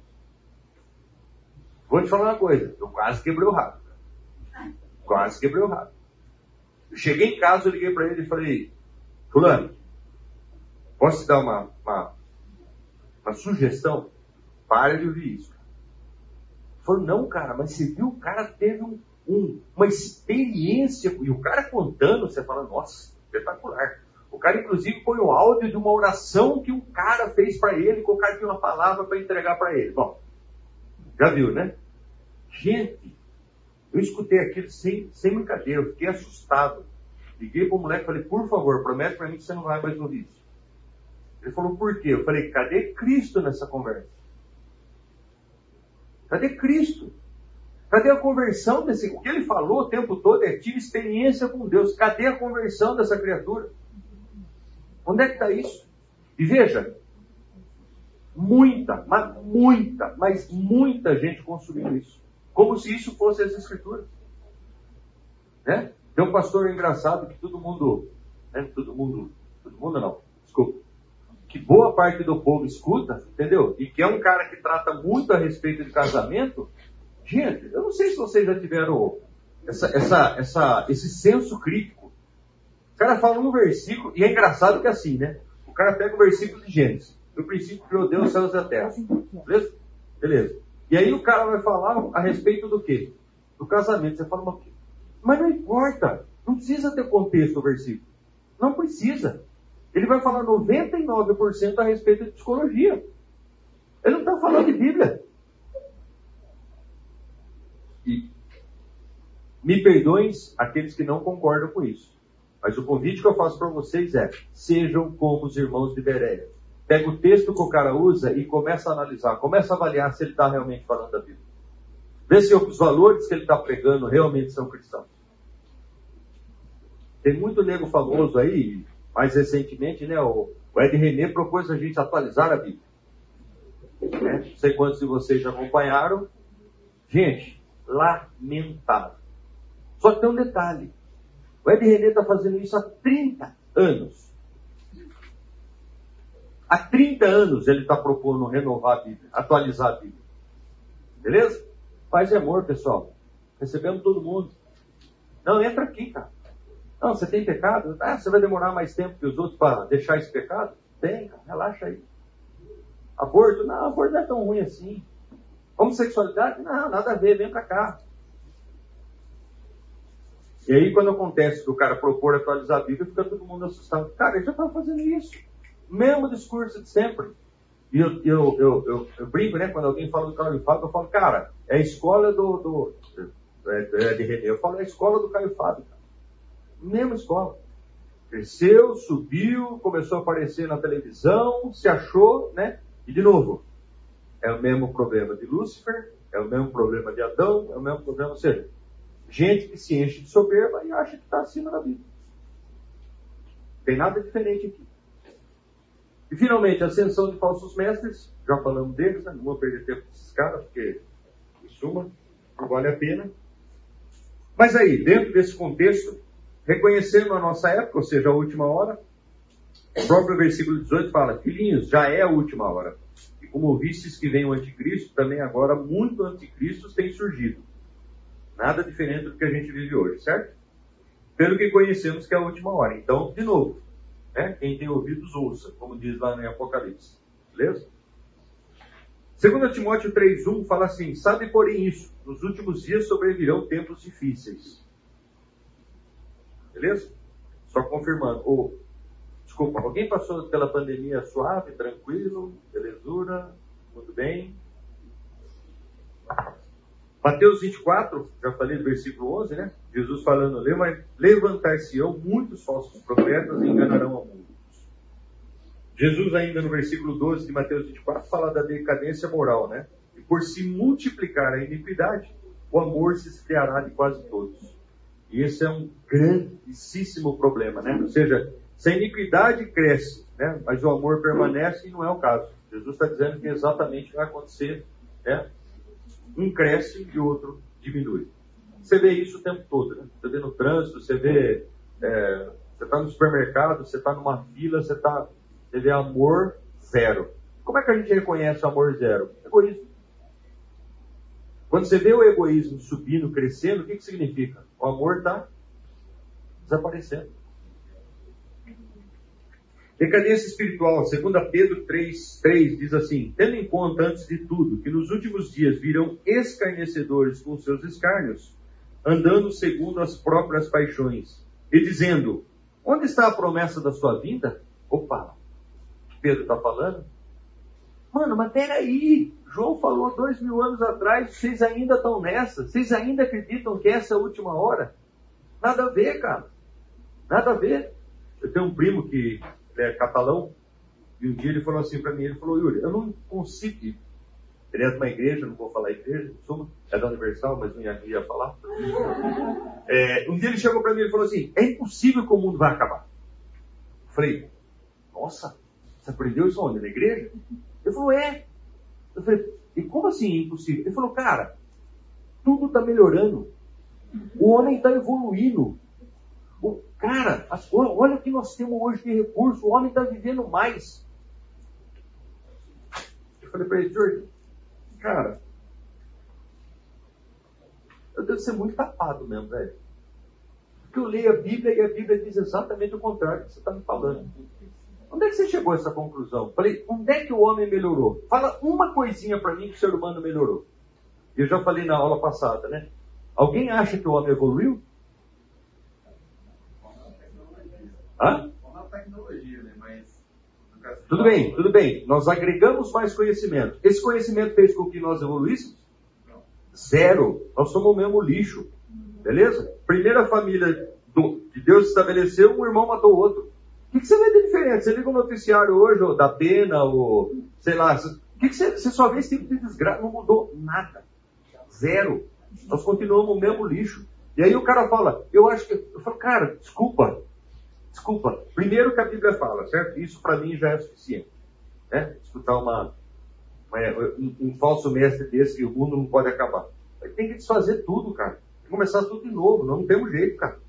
Vou te falar uma coisa, eu quase quebrei o rato. Quase quebrei o rato. Eu cheguei em casa, eu liguei para ele e falei, fulano, posso te dar uma, uma, uma sugestão? Para de ouvir isso. Falou, não, cara, mas você viu, o cara teve um um, uma experiência, e o cara contando, você fala, nossa, espetacular. O cara, inclusive, foi o áudio de uma oração que um cara fez para ele, que o cara tinha uma palavra para entregar para ele. Bom, já viu, né? Gente, eu escutei aquilo sem, sem brincadeira, eu fiquei assustado. Liguei para o moleque e falei, por favor, promete para mim que você não vai mais ouvir isso. Ele falou, por quê? Eu falei, cadê Cristo nessa conversa? Cadê Cristo? Cadê a conversão desse? O que ele falou o tempo todo é: tive experiência com Deus. Cadê a conversão dessa criatura? Onde é que está isso? E veja, muita, mas muita, mas muita gente consumindo isso. Como se isso fosse as escrituras. Né? Tem um pastor engraçado que todo mundo, né? todo mundo, todo mundo não, desculpa, que boa parte do povo escuta, entendeu? E que é um cara que trata muito a respeito de casamento, Gente, eu não sei se vocês já tiveram essa, essa, essa, esse senso crítico. O cara fala um versículo, e é engraçado que é assim, né? O cara pega o versículo de Gênesis. No princípio criou Deus os céus e a terra. Beleza? Beleza. E aí o cara vai falar a respeito do quê? Do casamento. Você fala, mas, mas não importa. Não precisa ter contexto o versículo. Não precisa. Ele vai falar 99% a respeito de psicologia. Ele não está falando de Bíblia. E me perdoem aqueles que não concordam com isso. Mas o convite que eu faço para vocês é: sejam como os irmãos de Bereia. Pega o texto que o cara usa e começa a analisar, começa a avaliar se ele está realmente falando da Bíblia. Vê se os valores que ele está pregando realmente são cristãos. Tem muito nego famoso aí, mais recentemente, né? O, Ed René propôs a gente atualizar a Bíblia. Né? Não sei quantos de vocês já acompanharam. Gente, lamentável. Só que tem um detalhe. O Ed René está fazendo isso há 30 anos. Há 30 anos ele está propondo renovar a Bíblia, atualizar a Bíblia. Beleza? Paz e amor, pessoal. Recebemos todo mundo. Não, entra aqui, cara. Não, você tem pecado? Ah, você vai demorar mais tempo que os outros para deixar esse pecado? Tem, cara. Relaxa aí. Aborto? Não, aborto não é tão ruim assim. Homossexualidade? Não, nada a ver, vem pra cá. E aí, quando acontece que o cara propor atualizar a Bíblia, fica todo mundo assustado. Cara, ele já estava fazendo isso. Mesmo discurso de sempre. E eu, eu, eu, eu, brinco, né? Quando alguém fala do Caio Fábio, eu falo, cara, é a escola do. do é, é René. Eu falo, é a escola do Caio Fábio. Cara. Mesma escola. Cresceu, subiu, começou a aparecer na televisão, se achou, né? E de novo, é o mesmo problema de Lúcifer, é o mesmo problema de Adão, é o mesmo problema, ou seja, gente que se enche de soberba e acha que está acima da Bíblia. Tem nada diferente aqui. E finalmente, a ascensão de falsos mestres, já falamos deles, né? não vou perder tempo com esses caras, porque, em suma, não vale a pena. Mas aí, dentro desse contexto, reconhecendo a nossa época, ou seja, a última hora, o próprio versículo 18 fala: Filhinhos, já é a última hora. Como vistes que vem o anticristo, também agora muitos anticristos têm surgido. Nada diferente do que a gente vive hoje, certo? Pelo que conhecemos que é a última hora. Então, de novo, né? quem tem ouvidos ouça, como diz lá no Apocalipse. Beleza? 2 Timóteo 3,1 fala assim: Sabe, porém, isso, nos últimos dias sobrevirão tempos difíceis. Beleza? Só confirmando. Ou Desculpa, alguém passou pela pandemia suave, tranquilo, belezura, tudo bem? Mateus 24, já falei do versículo 11, né? Jesus falando, levantar-se-ão muitos falsos profetas e enganarão a muitos. Jesus ainda no versículo 12 de Mateus 24 fala da decadência moral, né? E por se multiplicar a iniquidade, o amor se esfriará de quase todos. E esse é um grandíssimo problema, né? Ou seja, se a iniquidade cresce, né? Mas o amor permanece e não é o caso. Jesus está dizendo que exatamente vai acontecer, né? Um cresce e o outro diminui. Você vê isso o tempo todo, né? Você vê no trânsito, você vê, é, você está no supermercado, você está numa fila, você está você vê amor zero. Como é que a gente reconhece o amor zero? Egoísmo. Quando você vê o egoísmo subindo, crescendo, o que, que significa? O amor está desaparecendo. Decadência espiritual, 2 Pedro 3, 3 diz assim: Tendo em conta, antes de tudo, que nos últimos dias virão escarnecedores com seus escárnios, andando segundo as próprias paixões, e dizendo: Onde está a promessa da sua vinda? Opa, Pedro está falando? Mano, mas peraí, João falou dois mil anos atrás, vocês ainda estão nessa? Vocês ainda acreditam que essa é a última hora? Nada a ver, cara. Nada a ver. Eu tenho um primo que é catalão, e um dia ele falou assim para mim, ele falou, Yuri, eu não consigo, ele é de uma igreja, não vou falar igreja, suma, é da Universal, mas não ia, falar. É, um dia ele chegou para mim e falou assim, é impossível que o mundo vai acabar. Eu falei, nossa, você aprendeu isso onde? Na igreja? Ele falou, é. Eu falei, e como assim impossível? Ele falou, cara, tudo está melhorando. O homem está evoluindo. Cara, as, olha o que nós temos hoje de recurso. O homem está vivendo mais. Eu falei para ele, Jorge, cara, eu devo ser muito tapado mesmo, velho. Porque eu leio a Bíblia e a Bíblia diz exatamente o contrário do que você está me falando. Onde é que você chegou a essa conclusão? Falei, onde é que o homem melhorou? Fala uma coisinha para mim que o ser humano melhorou. Eu já falei na aula passada, né? Alguém acha que o homem evoluiu? Hã? Né? Tudo bem, tudo bem. Nós agregamos mais conhecimento. Esse conhecimento fez com que nós evoluíssemos? Zero. Nós somos o mesmo lixo. Beleza? Primeira família do, que Deus estabeleceu, um irmão matou o outro. O que, você vê de diferente? Você liga o noticiário hoje, ou da pena, ou sei lá. O que, você, você só vê esse tipo de desgraça? Não mudou nada. Zero. Nós continuamos o mesmo lixo. E aí o cara fala, eu acho que. Eu falo, cara, desculpa. Desculpa. Primeiro que a Bíblia fala, certo? Isso para mim já é suficiente. Né? Escutar uma, uma um, um, falso mestre desse que o mundo não pode acabar. Tem que desfazer tudo, cara. Tem que começar tudo de novo. Nós não temos jeito, cara.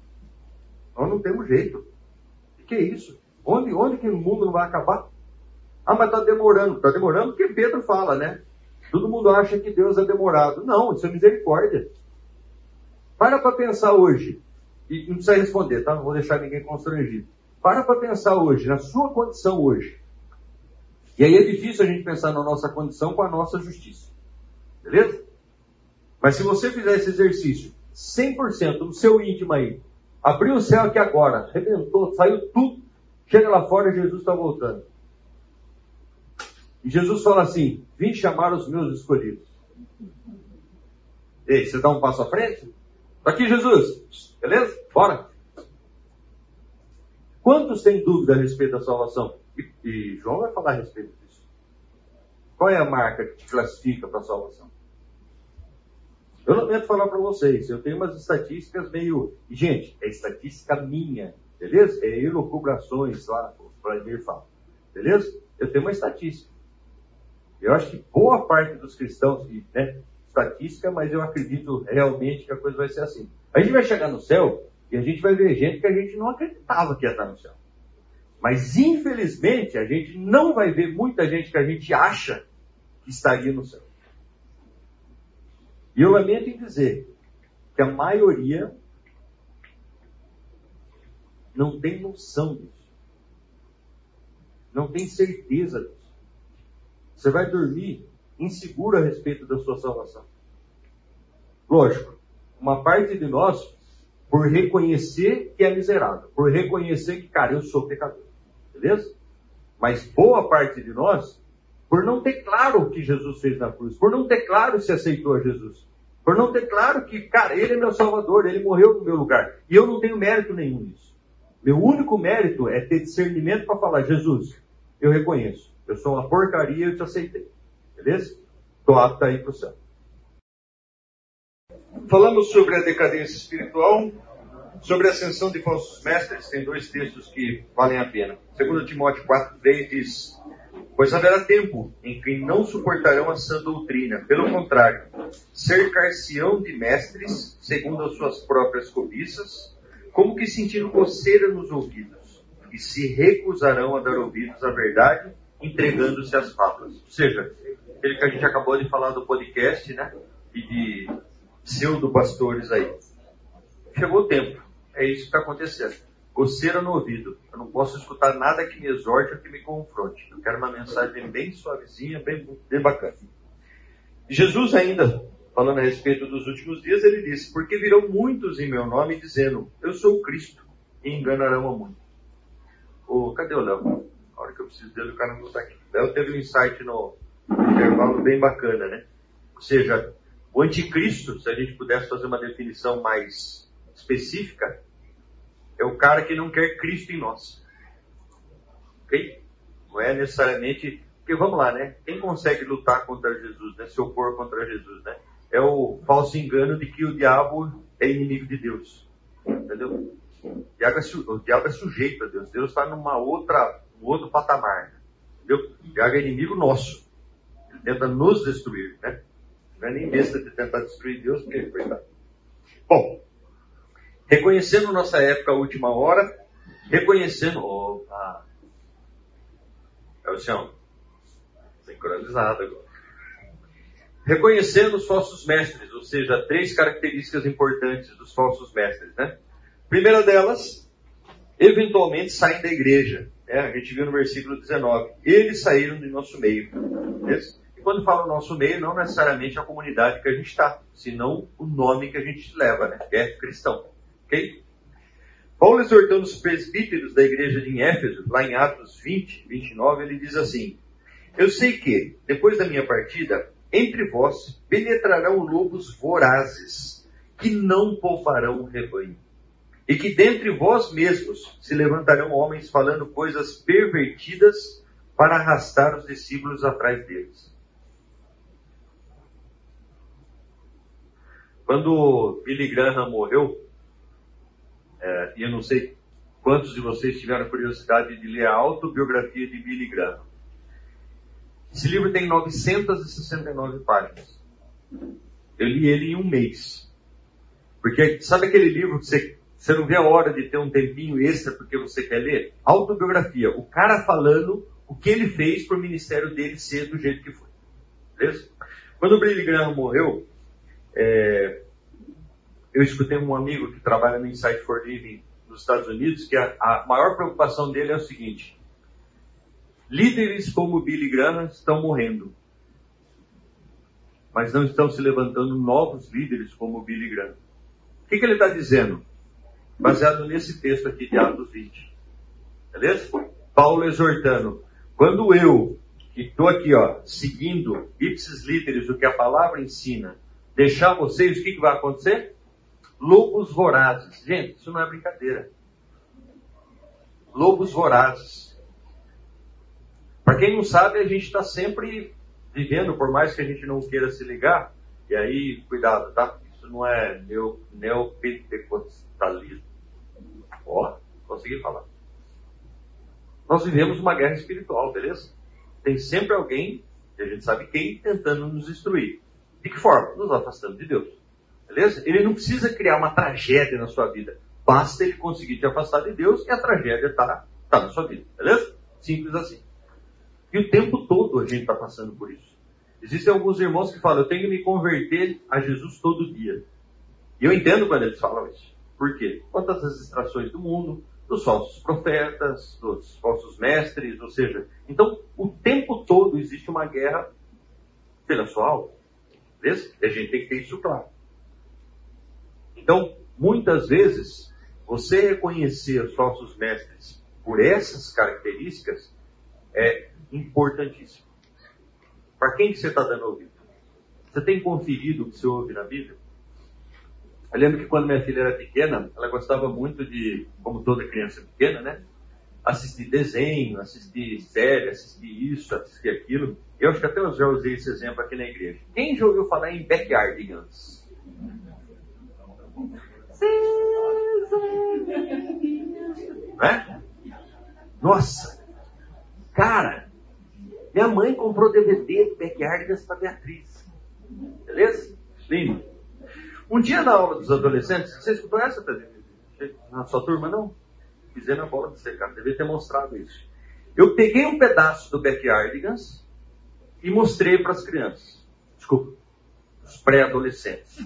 Nós não temos jeito que é isso? Onde, onde que o mundo não vai acabar? Ah, mas está demorando. Está demorando porque Pedro fala, né? Todo mundo acha que Deus é demorado. Não, isso é misericórdia. Para para pensar hoje. E não precisa responder, tá? Não vou deixar ninguém constrangido. Para para pensar hoje, na sua condição hoje. E aí é difícil a gente pensar na nossa condição com a nossa justiça. Beleza? Mas se você fizer esse exercício 100% no seu íntimo aí, Abriu o céu aqui agora, arrebentou, saiu tudo. Chega lá fora, Jesus está voltando. E Jesus fala assim: Vim chamar os meus escolhidos. Ei, você dá um passo à frente? Está aqui Jesus. Beleza? Bora. Quantos têm dúvida a respeito da salvação? E, e João vai falar a respeito disso. Qual é a marca que te classifica para a salvação? Eu lamento falar para vocês, eu tenho umas estatísticas meio. Gente, é estatística minha, beleza? É elucubrações lá, o Vladimir fala, beleza? Eu tenho uma estatística. Eu acho que boa parte dos cristãos, né, estatística, mas eu acredito realmente que a coisa vai ser assim. A gente vai chegar no céu e a gente vai ver gente que a gente não acreditava que ia estar no céu. Mas infelizmente a gente não vai ver muita gente que a gente acha que estaria no céu. E eu lamento em dizer que a maioria não tem noção disso. Não tem certeza disso. Você vai dormir inseguro a respeito da sua salvação. Lógico, uma parte de nós, por reconhecer que é miserável, por reconhecer que, cara, eu sou pecador. Beleza? Mas boa parte de nós, por não ter claro o que Jesus fez na cruz, por não ter claro se aceitou a Jesus. Por não ter claro que, cara, ele é meu salvador, ele morreu no meu lugar. E eu não tenho mérito nenhum nisso. Meu único mérito é ter discernimento para falar, Jesus, eu reconheço. Eu sou uma porcaria, eu te aceitei. Beleza? Estou apto a ir para o céu. Falamos sobre a decadência espiritual, sobre a ascensão de falsos mestres. Tem dois textos que valem a pena. Segundo Timóteo 4,3 diz: Pois haverá tempo em que não suportarão a sã doutrina. Pelo contrário, cercar-se-ão de mestres, segundo as suas próprias cobiças, como que sentindo coceira nos ouvidos, e se recusarão a dar ouvidos à verdade, entregando-se às fábulas. Ou seja, aquele que a gente acabou de falar do podcast, né? E de pseudo-pastores aí. Chegou o tempo. É isso que está acontecendo. Coceira no ouvido. Eu não posso escutar nada que me exorte ou que me confronte. Eu quero uma mensagem bem suavezinha, bem, bem bacana. Jesus ainda, falando a respeito dos últimos dias, ele disse, porque virão muitos em meu nome dizendo, eu sou o Cristo, e enganarão a muitos. Oh, cadê o Léo? A hora que eu preciso dele, o cara não está aqui. Léo teve um insight no intervalo bem bacana, né? Ou seja, o anticristo, se a gente pudesse fazer uma definição mais específica, é o cara que não quer Cristo em nós. Ok? Não é necessariamente. Porque vamos lá, né? Quem consegue lutar contra Jesus, né? Se opor contra Jesus, né? É o falso engano de que o diabo é inimigo de Deus. Entendeu? O diabo é, o diabo é sujeito a Deus. Deus está numa outra, um outro patamar. Entendeu? O diabo é inimigo nosso. Tenta nos destruir, né? Não é nem besta de tentar destruir Deus, porque ele coitado. Bom, reconhecendo nossa época, a última hora, reconhecendo. Opa! É o chão. Sincronizado agora. Reconhecendo os falsos mestres, ou seja, três características importantes dos falsos mestres, né? Primeira delas, eventualmente saem da igreja. Né? A gente viu no versículo 19. Eles saíram do nosso meio. E quando fala nosso meio, não necessariamente a comunidade que a gente está, senão o nome que a gente leva, né? Que é cristão. Ok? Paulo exortando os presbíteros da igreja de Éfeso, lá em Atos 20, 29, ele diz assim: Eu sei que, depois da minha partida, entre vós penetrarão lobos vorazes, que não pouparão o rebanho. E que dentre vós mesmos se levantarão homens falando coisas pervertidas para arrastar os discípulos atrás deles. Quando Billy Graham morreu, é, e eu não sei quantos de vocês tiveram curiosidade de ler a autobiografia de Billy Graham. Esse livro tem 969 páginas. Eu li ele em um mês. Porque sabe aquele livro que você, você não vê a hora de ter um tempinho extra porque você quer ler? Autobiografia. O cara falando o que ele fez para o ministério dele ser do jeito que foi. Beleza? Quando Billy Graham morreu, é, eu escutei um amigo que trabalha no Insight for Living nos Estados Unidos que a, a maior preocupação dele é o seguinte: líderes como Billy Graham estão morrendo, mas não estão se levantando novos líderes como Billy Graham. O que, que ele está dizendo? Baseado nesse texto aqui de Atos 20. Beleza? Paulo exortando. Quando eu, que estou aqui, ó, seguindo ipsis líderes, o que a palavra ensina, deixar vocês, o que, que vai acontecer? Lobos vorazes. Gente, isso não é brincadeira. Lobos vorazes. Para quem não sabe, a gente está sempre vivendo, por mais que a gente não queira se ligar, e aí, cuidado, tá? Isso não é neo, neopentecostalismo. Ó, consegui falar. Nós vivemos uma guerra espiritual, beleza? Tem sempre alguém, e a gente sabe quem, tentando nos destruir. De que forma? Nos afastando de Deus. Beleza? Ele não precisa criar uma tragédia na sua vida. Basta ele conseguir te afastar de Deus e a tragédia está tá na sua vida. Beleza? Simples assim. E o tempo todo a gente está passando por isso. Existem alguns irmãos que falam, eu tenho que me converter a Jesus todo dia. E eu entendo quando eles falam isso. Por quê? Quantas as distrações do mundo, dos falsos profetas, dos falsos mestres, ou seja, então o tempo todo existe uma guerra pela sua alma. Beleza? E a gente tem que ter isso claro. Então, muitas vezes, você reconhecer os falsos mestres por essas características é importantíssimo. Para quem que você está dando ouvido? Você tem conferido o que você ouve na Bíblia? Eu lembro que quando minha filha era pequena, ela gostava muito de, como toda criança pequena, né? Assistir desenho, assistir série, assistir isso, assistir aquilo. Eu acho que até eu já usei esse exemplo aqui na igreja. Quem já ouviu falar em backyardigans? Né? Nossa! Cara, minha mãe comprou DVD de backyardigans para Beatriz. Beleza? Lindo. Um dia na aula dos adolescentes, vocês conhecem na sua turma, não? Fizeram a bola de secar, devia ter mostrado isso. Eu peguei um pedaço do Backyardigans e mostrei para as crianças. Desculpa, os pré-adolescentes.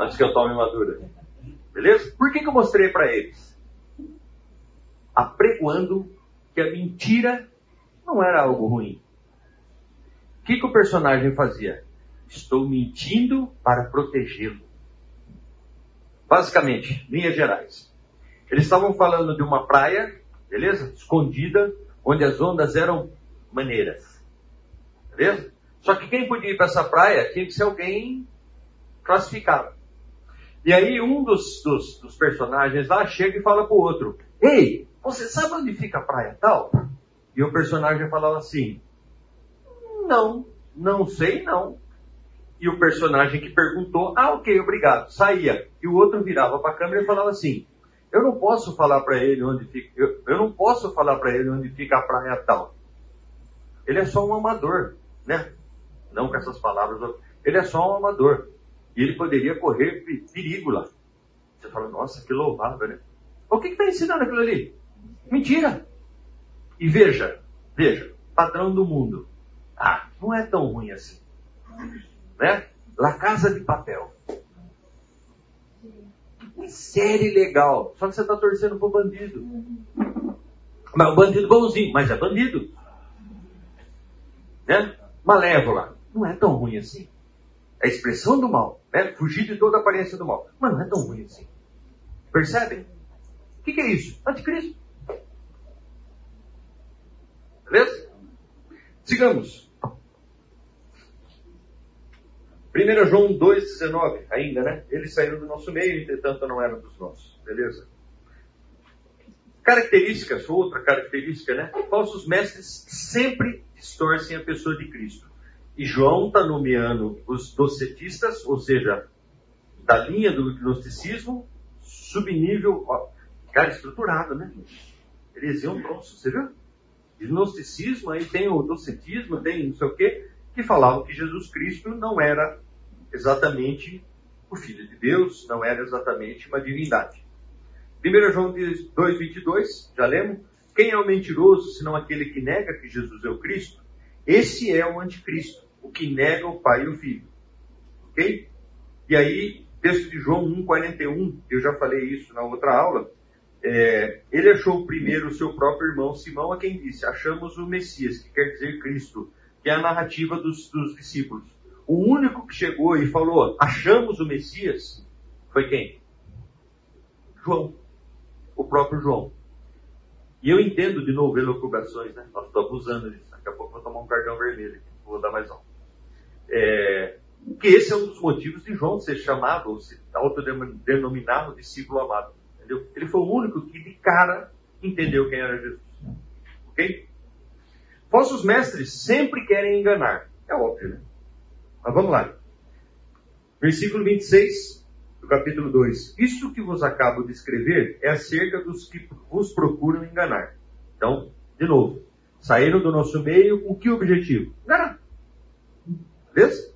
Antes que eu tome madura. Beleza? Por que, que eu mostrei para eles? Apregoando que a mentira não era algo ruim. O que, que o personagem fazia? Estou mentindo para protegê-lo. Basicamente, linhas gerais. Eles estavam falando de uma praia, beleza? Escondida, onde as ondas eram maneiras. Beleza? Só que quem podia ir para essa praia tinha que ser alguém classificado. E aí um dos, dos, dos personagens lá chega e fala para o outro: Ei, você sabe onde fica a praia tal? E o personagem falava assim: Não, não sei não. E o personagem que perguntou, ah, ok, obrigado, saía. E o outro virava para a câmera e falava assim: Eu não posso falar para ele onde fica, eu, eu não posso falar para ele onde fica a praia tal. Ele é só um amador, né? Não com essas palavras, ele é só um amador. E ele poderia correr perigo lá. Você fala, nossa, que louvável, né? O que está ensinando aquilo ali? Mentira! E veja, veja, padrão do mundo. Ah, não é tão ruim assim né? La Casa de Papel. Série legal. Só que você está torcendo pro bandido. Mas o bandido bonzinho, mas é bandido. Né? Malévola. Não é tão ruim assim. É a expressão do mal. Né? Fugir de toda aparência do mal. Mas não é tão ruim assim. Percebem? O que, que é isso? Anticristo. Beleza? Sigamos. 1 João 2,19, ainda, né? Eles saíram do nosso meio, entretanto não eram dos nossos. Beleza? Características, outra característica, né? Falsos mestres sempre distorcem a pessoa de Cristo. E João está nomeando os docetistas, ou seja, da linha do gnosticismo, subnível, ó, cara estruturado, né? Heresia é um troço, você viu? Gnosticismo, aí tem o docetismo, tem não sei o quê que falavam que Jesus Cristo não era exatamente o Filho de Deus, não era exatamente uma divindade. 1 João 2,22, já lemos? Quem é o mentiroso, senão aquele que nega que Jesus é o Cristo? Esse é o anticristo, o que nega o Pai e o Filho. Ok? E aí, texto de João 1,41, eu já falei isso na outra aula. É, ele achou primeiro o seu próprio irmão Simão, a quem disse: Achamos o Messias, que quer dizer Cristo que é a narrativa dos, dos discípulos. O único que chegou e falou, achamos o Messias, foi quem? João. O próprio João. E eu entendo de novo elucubrações, né? Nós estou abusando disso. Daqui a pouco vou tomar um cartão vermelho. Vou dar mais um. É, que esse é um dos motivos de João ser chamado, ou se autodenominado discípulo amado. Entendeu? Ele foi o único que de cara entendeu quem era Jesus. Ok? Falsos mestres sempre querem enganar. É óbvio, né? Mas vamos lá. Versículo 26 do capítulo 2. Isso que vos acabo de escrever é acerca dos que vos procuram enganar. Então, de novo, saíram do nosso meio com que objetivo? Enganar. Beleza?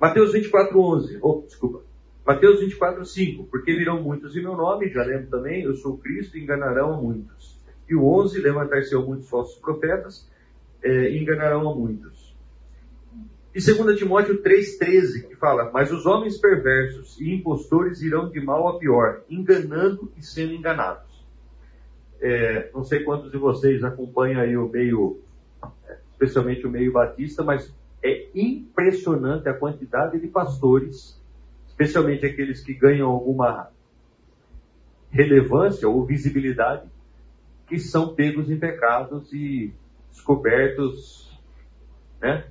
Mateus 24, 11. Oh, desculpa. Mateus 24, 5. Porque virão muitos em meu nome, já lembro também, eu sou Cristo, e enganarão muitos. E o 11, levantar-se muitos falsos profetas, é, enganarão a muitos. E 2 Timóteo 3,13, que fala, mas os homens perversos e impostores irão de mal a pior, enganando e sendo enganados. É, não sei quantos de vocês acompanham aí o meio, especialmente o meio batista, mas é impressionante a quantidade de pastores, especialmente aqueles que ganham alguma relevância ou visibilidade, que são pegos em pecados e descobertos, né?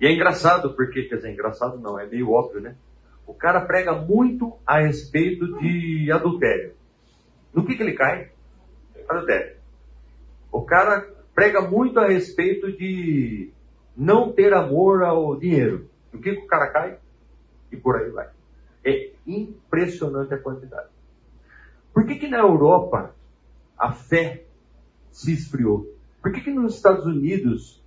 E é engraçado, porque, quer dizer, engraçado não, é meio óbvio, né? O cara prega muito a respeito de adultério. No que, que ele cai? Adultério. O cara prega muito a respeito de não ter amor ao dinheiro. No que, que o cara cai? E por aí vai. É impressionante a quantidade. Por que, que na Europa a fé se esfriou? Por que, que nos Estados Unidos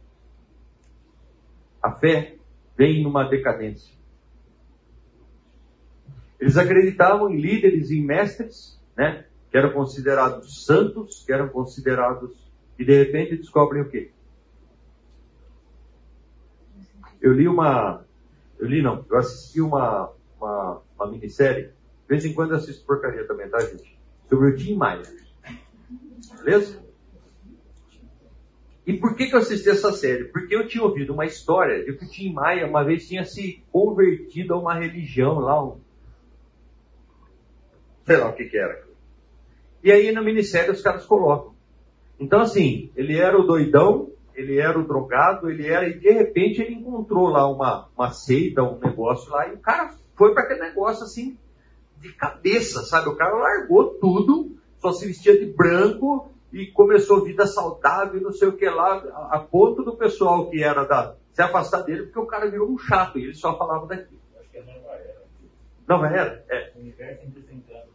a fé vem numa decadência? Eles acreditavam em líderes e mestres, né? Que eram considerados santos, que eram considerados. E de repente descobrem o quê? Eu li uma. Eu li não, eu assisti uma, uma, uma minissérie. De vez em quando eu assisto porcaria também, tá, gente? Sobre o Tim Maia. Beleza? E por que, que eu assisti essa série? Porque eu tinha ouvido uma história de que o Tim Maia uma vez tinha se convertido a uma religião lá, um, sei lá o que, que era. E aí na minissérie os caras colocam. Então assim, ele era o doidão, ele era o drogado, ele era, e de repente ele encontrou lá uma, uma seita, um negócio lá, e o cara foi para aquele negócio assim, de cabeça, sabe? O cara largou tudo, só se vestia de branco e começou vida saudável, não sei o que lá, a, ponto do pessoal que era da se afastar dele, porque o cara virou um chato e ele só falava daquilo. Acho que é Nova Era. Nova Era? É. Universo em desencanto.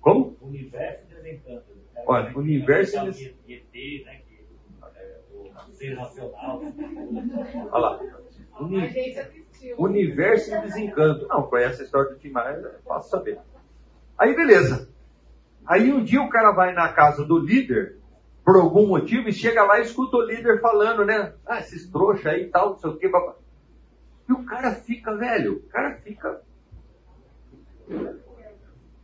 Como? Universo em desencanto. Olha, universo em desencanto. ET, né? É, o ser racional. Olha lá. Uni... Universo em desencanto. Não, conhece a história do Tim Maia, é fácil saber. Aí beleza. Aí um dia o cara vai na casa do líder, por algum motivo, e chega lá e escuta o líder falando, né? Ah, esses trouxa aí e tal, não sei o que. E o cara fica, velho, o cara fica.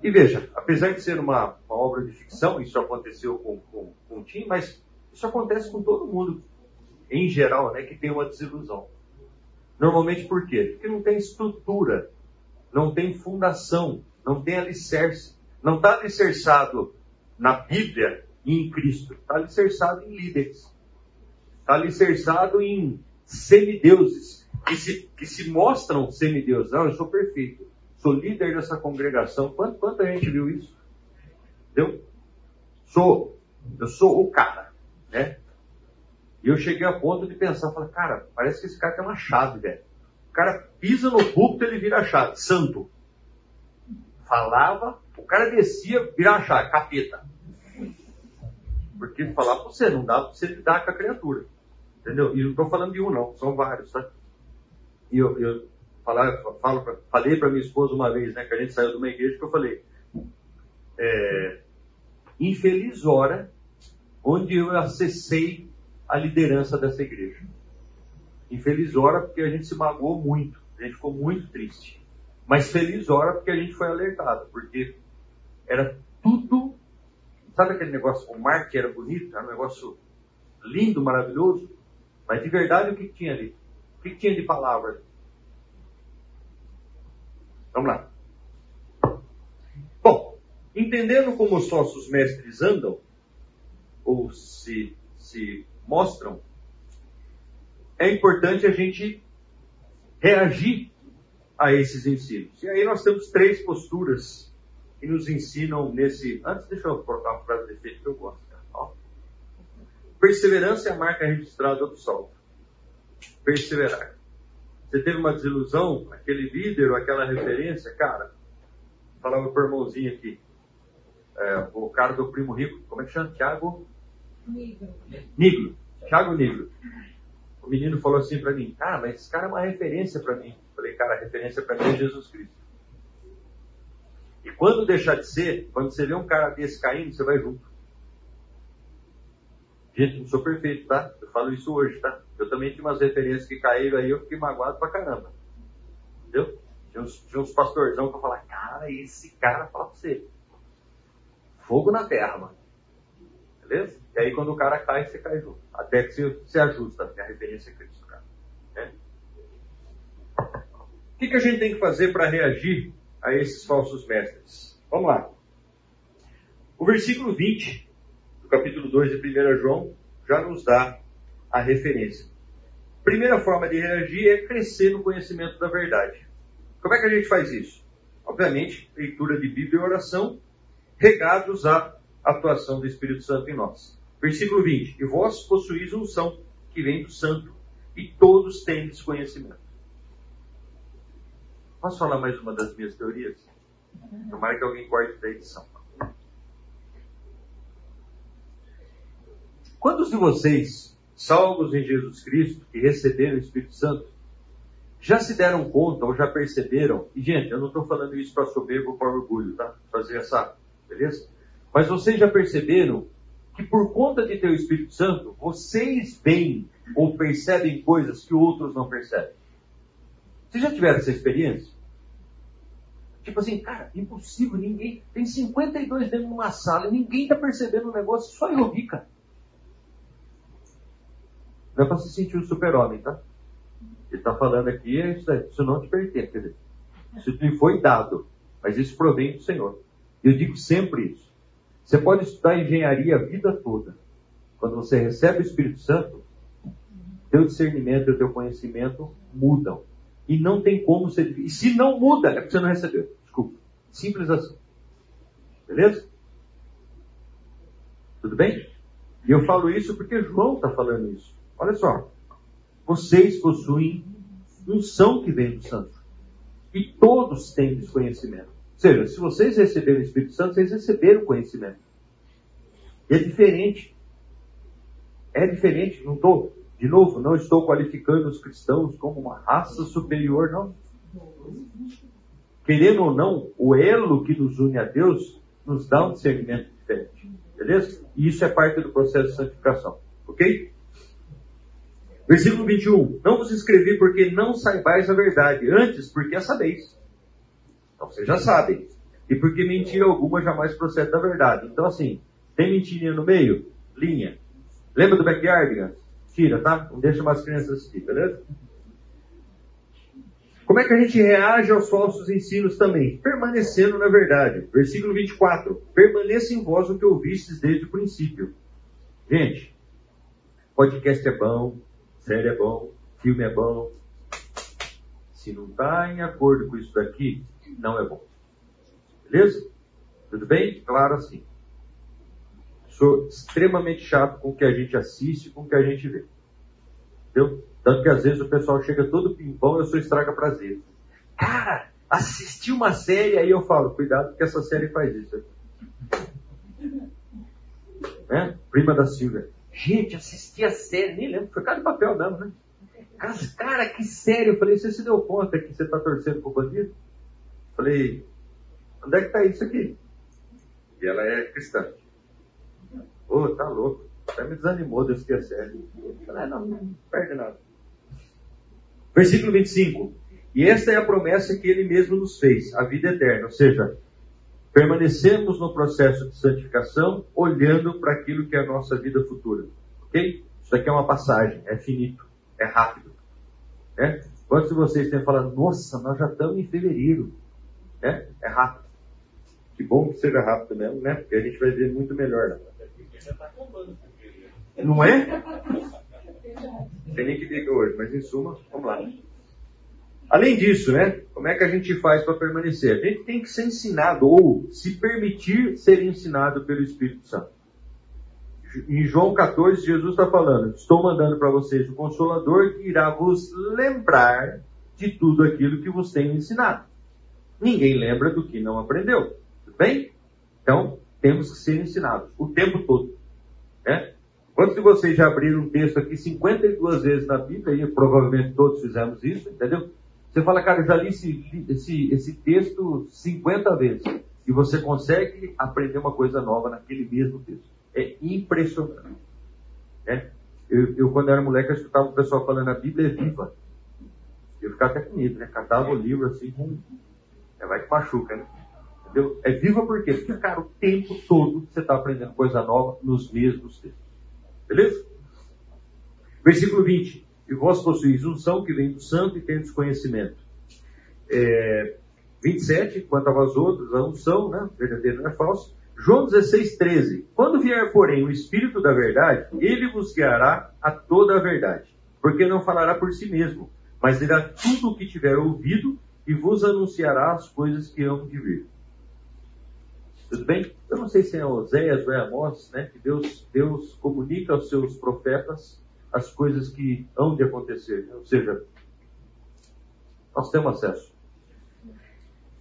E veja, apesar de ser uma, uma obra de ficção, isso aconteceu com, com, com o Tim, mas isso acontece com todo mundo, em geral, né, que tem uma desilusão. Normalmente por quê? Porque não tem estrutura, não tem fundação, não tem alicerce. Não está alicerçado na Bíblia em Cristo. Está alicerçado em líderes. Está alicerçado em semideuses. Que se, que se mostram semideuses. Não, eu sou perfeito. Sou líder dessa congregação. Quanta, quanta gente viu isso? Entendeu? Sou. Eu sou o cara. Né? E eu cheguei a ponto de pensar, falei, cara, parece que esse cara tem uma chave, velho. O cara pisa no púlpito, ele vira a chave. Santo. Falava, o cara descia, vira a chave, capeta. Porque falar pra você, não dá pra você lidar com a criatura. Entendeu? E não estou falando de um, não, são vários, tá? E eu, eu falar, falo pra, falei para minha esposa uma vez, né, que a gente saiu de uma igreja, que eu falei, é, infeliz hora onde eu acessei a liderança dessa igreja. Infeliz hora porque a gente se magoou muito, a gente ficou muito triste. Mas feliz hora porque a gente foi alertado, porque era tudo. Sabe aquele negócio, o mar que era bonito, era um negócio lindo, maravilhoso, mas de verdade o que, tinha ali? O que, que tinha de palavra? Vamos lá. Bom, entendendo como os nossos mestres andam, ou se, se mostram, é importante a gente reagir a esses ensinos. E aí nós temos três posturas que nos ensinam nesse. Antes, deixa eu colocar uma frase de efeito que eu gosto. Ó. Perseverança é a marca registrada do salto. Perseverar. Você teve uma desilusão, aquele líder ou aquela referência, cara, falava pro irmãozinho aqui, é, o cara do primo rico, como é que chama? Tiago? Nigro. Nigro. Tiago Nigro. O menino falou assim para mim, ah, mas esse cara é uma referência para mim. Falei, cara, a referência para mim é Jesus Cristo. E quando deixar de ser, quando você vê um cara desse caindo, você vai junto. Gente, não sou perfeito, tá? Eu falo isso hoje, tá? Eu também tinha umas referências que caíram aí, eu fiquei magoado pra caramba. Entendeu? Tinha uns, tinha uns pastorzão eu falava, cara, esse cara fala pra você. Fogo na terra, mano. Beleza? E aí quando o cara cai, você cai junto. Até que você se ajusta, porque a referência é Cristo, cara. Né? O que, que a gente tem que fazer para reagir a esses falsos mestres? Vamos lá. O versículo 20 do capítulo 2 de 1 João já nos dá a referência. Primeira forma de reagir é crescer no conhecimento da verdade. Como é que a gente faz isso? Obviamente, leitura de Bíblia e oração, regados a atuação do Espírito Santo em nós. Versículo 20: E vós possuís unção que vem do Santo, e todos têm desconhecimento. Posso falar mais uma das minhas teorias? Tomara que alguém corte da edição. Quantos de vocês, salvos em Jesus Cristo, que receberam o Espírito Santo, já se deram conta ou já perceberam? E, gente, eu não estou falando isso para soberbo ou para orgulho, tá? Fazer essa, beleza? Mas vocês já perceberam que por conta de ter o Espírito Santo, vocês veem ou percebem coisas que outros não percebem? Vocês já tiveram essa experiência? Tipo assim, cara, impossível, ninguém. Tem 52 dentro de uma sala ninguém está percebendo o negócio, só eu vi, cara. Não é para se sentir um super-homem, tá? Ele está falando aqui, isso, não te pertence, quer dizer, isso te foi dado, mas isso provém do Senhor. Eu digo sempre isso. Você pode estudar engenharia a vida toda. Quando você recebe o Espírito Santo, teu discernimento e teu conhecimento mudam. E não tem como ser. E se não muda, é porque você não recebeu. Desculpa. Simples assim. Beleza? Tudo bem? E eu falo isso porque João está falando isso. Olha só. Vocês possuem unção que vem do Santo. E todos têm desconhecimento. Ou seja, se vocês receberam o Espírito Santo, vocês receberam conhecimento. E é diferente. É diferente. Não estou, de novo, não estou qualificando os cristãos como uma raça superior, não. Querendo ou não, o elo que nos une a Deus nos dá um discernimento diferente. Beleza? E isso é parte do processo de santificação. Ok? Versículo 21. Não vos escrevi porque não saibais a verdade, antes porque a sabeis. Então vocês já sabem. E porque mentira alguma jamais procede da verdade. Então assim, tem mentirinha no meio? Linha. Lembra do backyard? Tira, tá? Não deixa mais crianças assistir, beleza? Como é que a gente reage aos falsos ensinos também? Permanecendo na verdade. Versículo 24. Permaneça em vós o que ouvistes desde o princípio. Gente, podcast é bom, série é bom, filme é bom. Se não está em acordo com isso daqui, não é bom. Beleza? Tudo bem? Claro assim. Sou extremamente chato com o que a gente assiste, com o que a gente vê. Entendeu? Tanto que às vezes o pessoal chega todo pimpão e eu sou estraga prazer. Cara, assisti uma série, aí eu falo, cuidado que essa série faz isso. Né? Prima da Silvia. Gente, assisti a série, nem lembro, foi cara de papel mesmo, né? Cara, que sério. Eu falei, você se deu conta que você está torcendo pro bandido? Falei, onde é que está isso aqui? E ela é cristã. Ô, oh, tá louco. Até me desanimou de. Eu falei, não, não perde nada. Versículo 25. E esta é a promessa que ele mesmo nos fez, a vida eterna. Ou seja, permanecemos no processo de santificação, olhando para aquilo que é a nossa vida futura. Ok? Isso aqui é uma passagem, é finito, é rápido. Né? Quantos de vocês têm falado, nossa, nós já estamos em fevereiro? Né? É rápido. Que bom que seja rápido mesmo, né? Porque a gente vai ver muito melhor. Né? Não é? Tem nem que diga hoje, mas em suma, vamos lá. Além disso, né? Como é que a gente faz para permanecer? A gente tem que ser ensinado ou se permitir ser ensinado pelo Espírito Santo. Em João 14, Jesus está falando: Estou mandando para vocês o Consolador que irá vos lembrar de tudo aquilo que vos tenho ensinado. Ninguém lembra do que não aprendeu. Tudo bem? Então, temos que ser ensinados o tempo todo. Né? Quantos de vocês já abriram um texto aqui 52 vezes na Bíblia, e provavelmente todos fizemos isso, entendeu? Você fala, cara, eu já li esse, esse, esse texto 50 vezes. E você consegue aprender uma coisa nova naquele mesmo texto. É impressionante. Né? Eu, eu, quando era moleque, eu escutava o pessoal falando a Bíblia é viva. Eu ficava até com medo, né? Catava o livro assim, com... é, vai que machuca, né? Entendeu? É viva por quê? Porque, cara, o tempo todo você está aprendendo coisa nova nos mesmos textos. Beleza? Versículo 20 e vós possuís unção que vem do santo e tendes conhecimento. É, 27, quanto a vós outros, a unção, né? Verdadeiro não é falso. João 16, 13. Quando vier, porém, o Espírito da verdade, ele vos guiará a toda a verdade. Porque não falará por si mesmo, mas dirá tudo o que tiver ouvido e vos anunciará as coisas que hão de vir. Tudo bem? Eu não sei se é Oséias ou é Amós, né? Que Deus, Deus comunica aos seus profetas as coisas que hão de acontecer. Ou seja, nós temos acesso.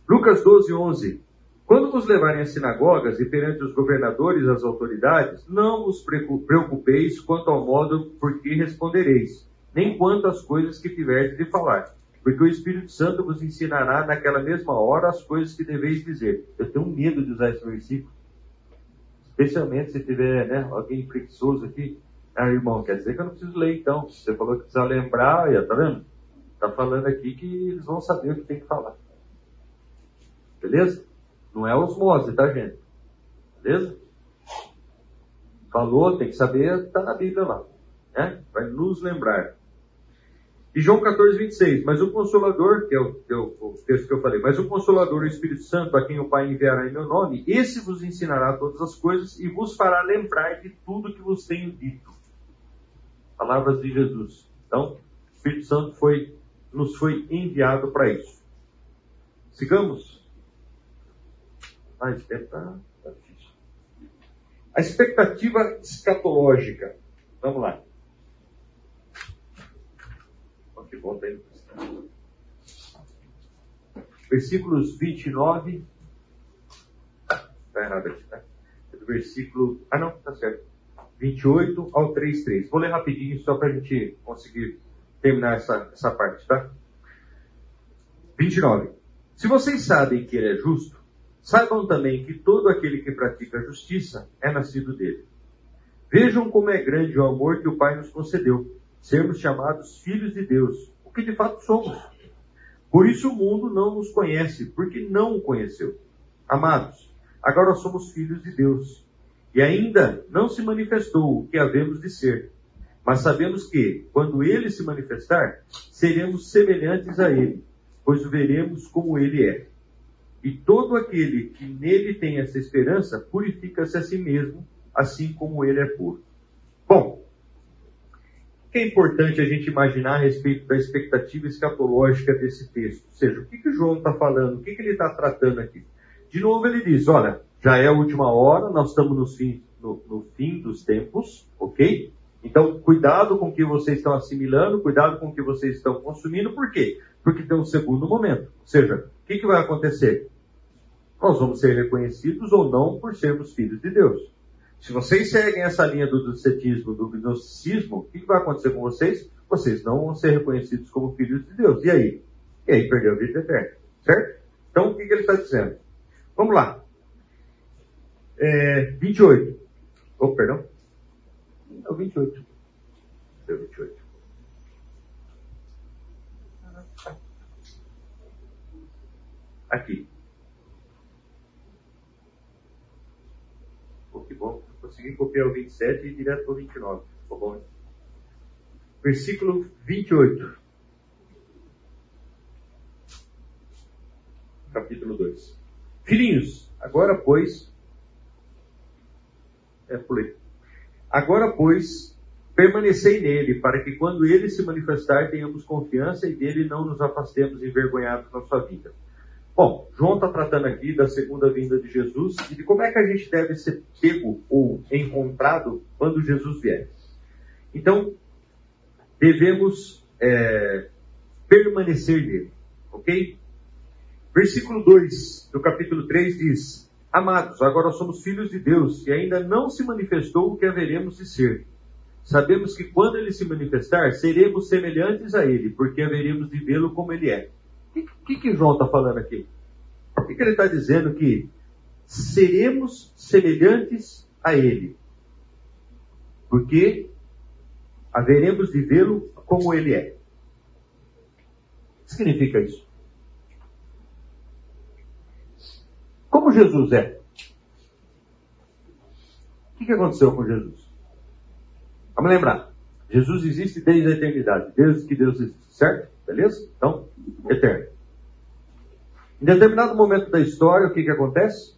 Lucas 12, 11. Quando vos levarem às sinagogas e perante os governadores e as autoridades, não vos preocupeis quanto ao modo por que respondereis, nem quanto às coisas que tiverdes de falar, porque o Espírito Santo vos ensinará naquela mesma hora as coisas que deveis dizer. Eu tenho medo de usar esse versículo, especialmente se tiver né, alguém preguiçoso aqui. Ah, irmão, quer dizer que eu não preciso ler então. Você falou que precisa lembrar, olha, tá vendo? Tá falando aqui que eles vão saber o que tem que falar. Beleza? Não é osmose, tá, gente? Beleza? Falou, tem que saber, está na Bíblia lá. Né? Vai nos lembrar. E João 14, 26. Mas o Consolador, que é o, que é o, texto que eu falei, mas o Consolador, o Espírito Santo, a quem o Pai enviará em meu nome, esse vos ensinará todas as coisas e vos fará lembrar de tudo que vos tenho dito. Palavras de Jesus. Então, o Espírito Santo foi, nos foi enviado para isso. Sigamos. Ah, esse tempo está tá difícil. A expectativa escatológica. Vamos lá. Que volta aí Versículos 29. Está errado aqui, tá? Versículo. Ah, não, tá certo. 28 ao 3.3. Vou ler rapidinho só para a gente conseguir terminar essa, essa parte, tá? 29. Se vocês sabem que ele é justo, Saibam também que todo aquele que pratica a justiça é nascido dele. Vejam como é grande o amor que o Pai nos concedeu, sermos chamados filhos de Deus, o que de fato somos. Por isso o mundo não nos conhece, porque não o conheceu. Amados, agora somos filhos de Deus, e ainda não se manifestou o que havemos de ser. Mas sabemos que, quando ele se manifestar, seremos semelhantes a ele, pois o veremos como ele é. E todo aquele que nele tem essa esperança purifica-se a si mesmo, assim como ele é puro. Bom, que é importante a gente imaginar a respeito da expectativa escatológica desse texto? Ou seja, o que, que João está falando? O que, que ele está tratando aqui? De novo, ele diz: olha, já é a última hora, nós estamos no fim, no, no fim dos tempos, ok? Então, cuidado com o que vocês estão assimilando, cuidado com o que vocês estão consumindo, por quê? Porque tem um segundo momento. Ou seja, o que, que vai acontecer? Nós vamos ser reconhecidos ou não por sermos filhos de Deus. Se vocês seguem essa linha do docetismo, do gnosticismo, o que, vai acontecer com vocês? Vocês não vão ser reconhecidos como filhos de Deus. E aí? E aí perdeu a vida eterna. Certo? Então, o que, que ele está dizendo? Vamos lá. É, 28. Oh, perdão. É o 28. É o 28. Aqui. Pô, que bom. Consegui copiar o 27 e ir direto para o 29. Ficou bom. Versículo 28. Capítulo 2. Filhinhos, agora pois. É, pulei. Agora pois, permanecei nele, para que quando ele se manifestar tenhamos confiança e dele não nos afastemos envergonhados na sua vida. Bom, João está tratando aqui da segunda vinda de Jesus e de como é que a gente deve ser pego ou encontrado quando Jesus vier. Então, devemos é, permanecer nele, ok? Versículo 2 do capítulo 3 diz: Amados, agora somos filhos de Deus e ainda não se manifestou o que haveremos de ser. Sabemos que quando ele se manifestar, seremos semelhantes a ele, porque haveremos de vê-lo como ele é. O que, que, João está falando aqui? O que, que ele está dizendo que seremos semelhantes a Ele? Porque haveremos de vê-lo como Ele é. O que significa isso? Como Jesus é? O que, que aconteceu com Jesus? Vamos lembrar. Jesus existe desde a eternidade, desde que Deus existe, certo? Beleza? Então, eterno. Em determinado momento da história, o que, que acontece?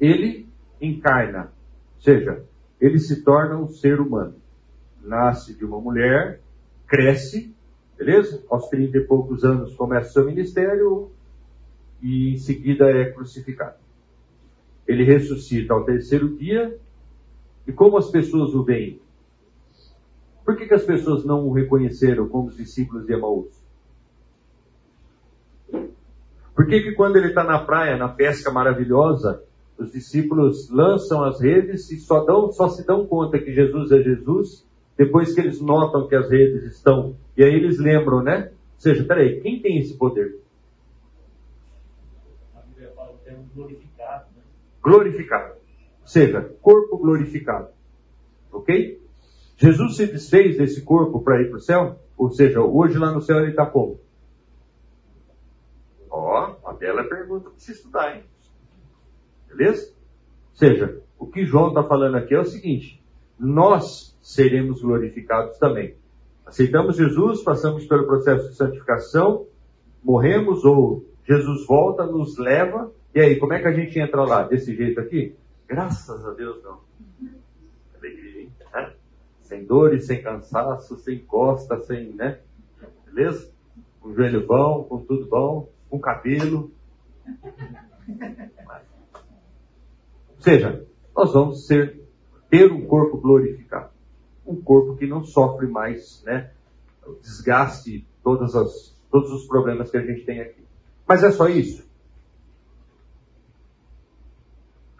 Ele encarna, ou seja, ele se torna um ser humano. Nasce de uma mulher, cresce, beleza? Aos 30 e poucos anos começa seu ministério e em seguida é crucificado. ele ressuscita ao terceiro dia. E como as pessoas o veem? Por que, que as pessoas não o reconheceram como os discípulos de Emaús? Por que, que quando ele está na praia, na pesca maravilhosa, os discípulos lançam as redes e só, dão, só se dão conta que Jesus é Jesus depois que eles notam que as redes estão. E aí eles lembram, né? Ou seja, peraí, quem tem esse poder? A Bíblia fala o termo glorificado. Né? Glorificado. Ou seja, corpo glorificado. Ok? Jesus se desfez desse corpo para ir para o céu? Ou seja, hoje lá no céu ele está como? Ó, oh, uma bela pergunta para se estudar, hein? Beleza? Ou seja, o que João está falando aqui é o seguinte: nós seremos glorificados também. Aceitamos Jesus, passamos pelo processo de santificação, morremos ou Jesus volta, nos leva, e aí, como é que a gente entra lá? Desse jeito aqui? Graças a Deus, não. Alegria, hein? Sem dores, sem cansaço, sem costa, sem, né? Beleza? Com o joelho bom, com tudo bom, com cabelo. Ou seja, nós vamos ser, ter um corpo glorificado. Um corpo que não sofre mais, né? Desgaste, todas as, todos os problemas que a gente tem aqui. Mas é só isso?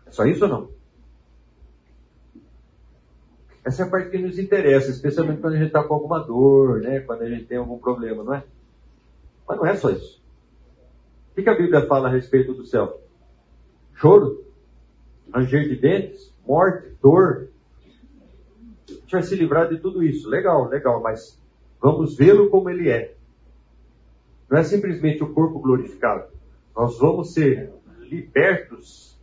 É só isso ou não? Essa é a parte que nos interessa, especialmente quando a gente está com alguma dor, né? Quando a gente tem algum problema, não é? Mas não é só isso. O que a Bíblia fala a respeito do céu? Choro, ranger de dentes, morte, dor. A gente vai se livrar de tudo isso. Legal, legal, mas vamos vê-lo como ele é. Não é simplesmente o corpo glorificado. Nós vamos ser libertos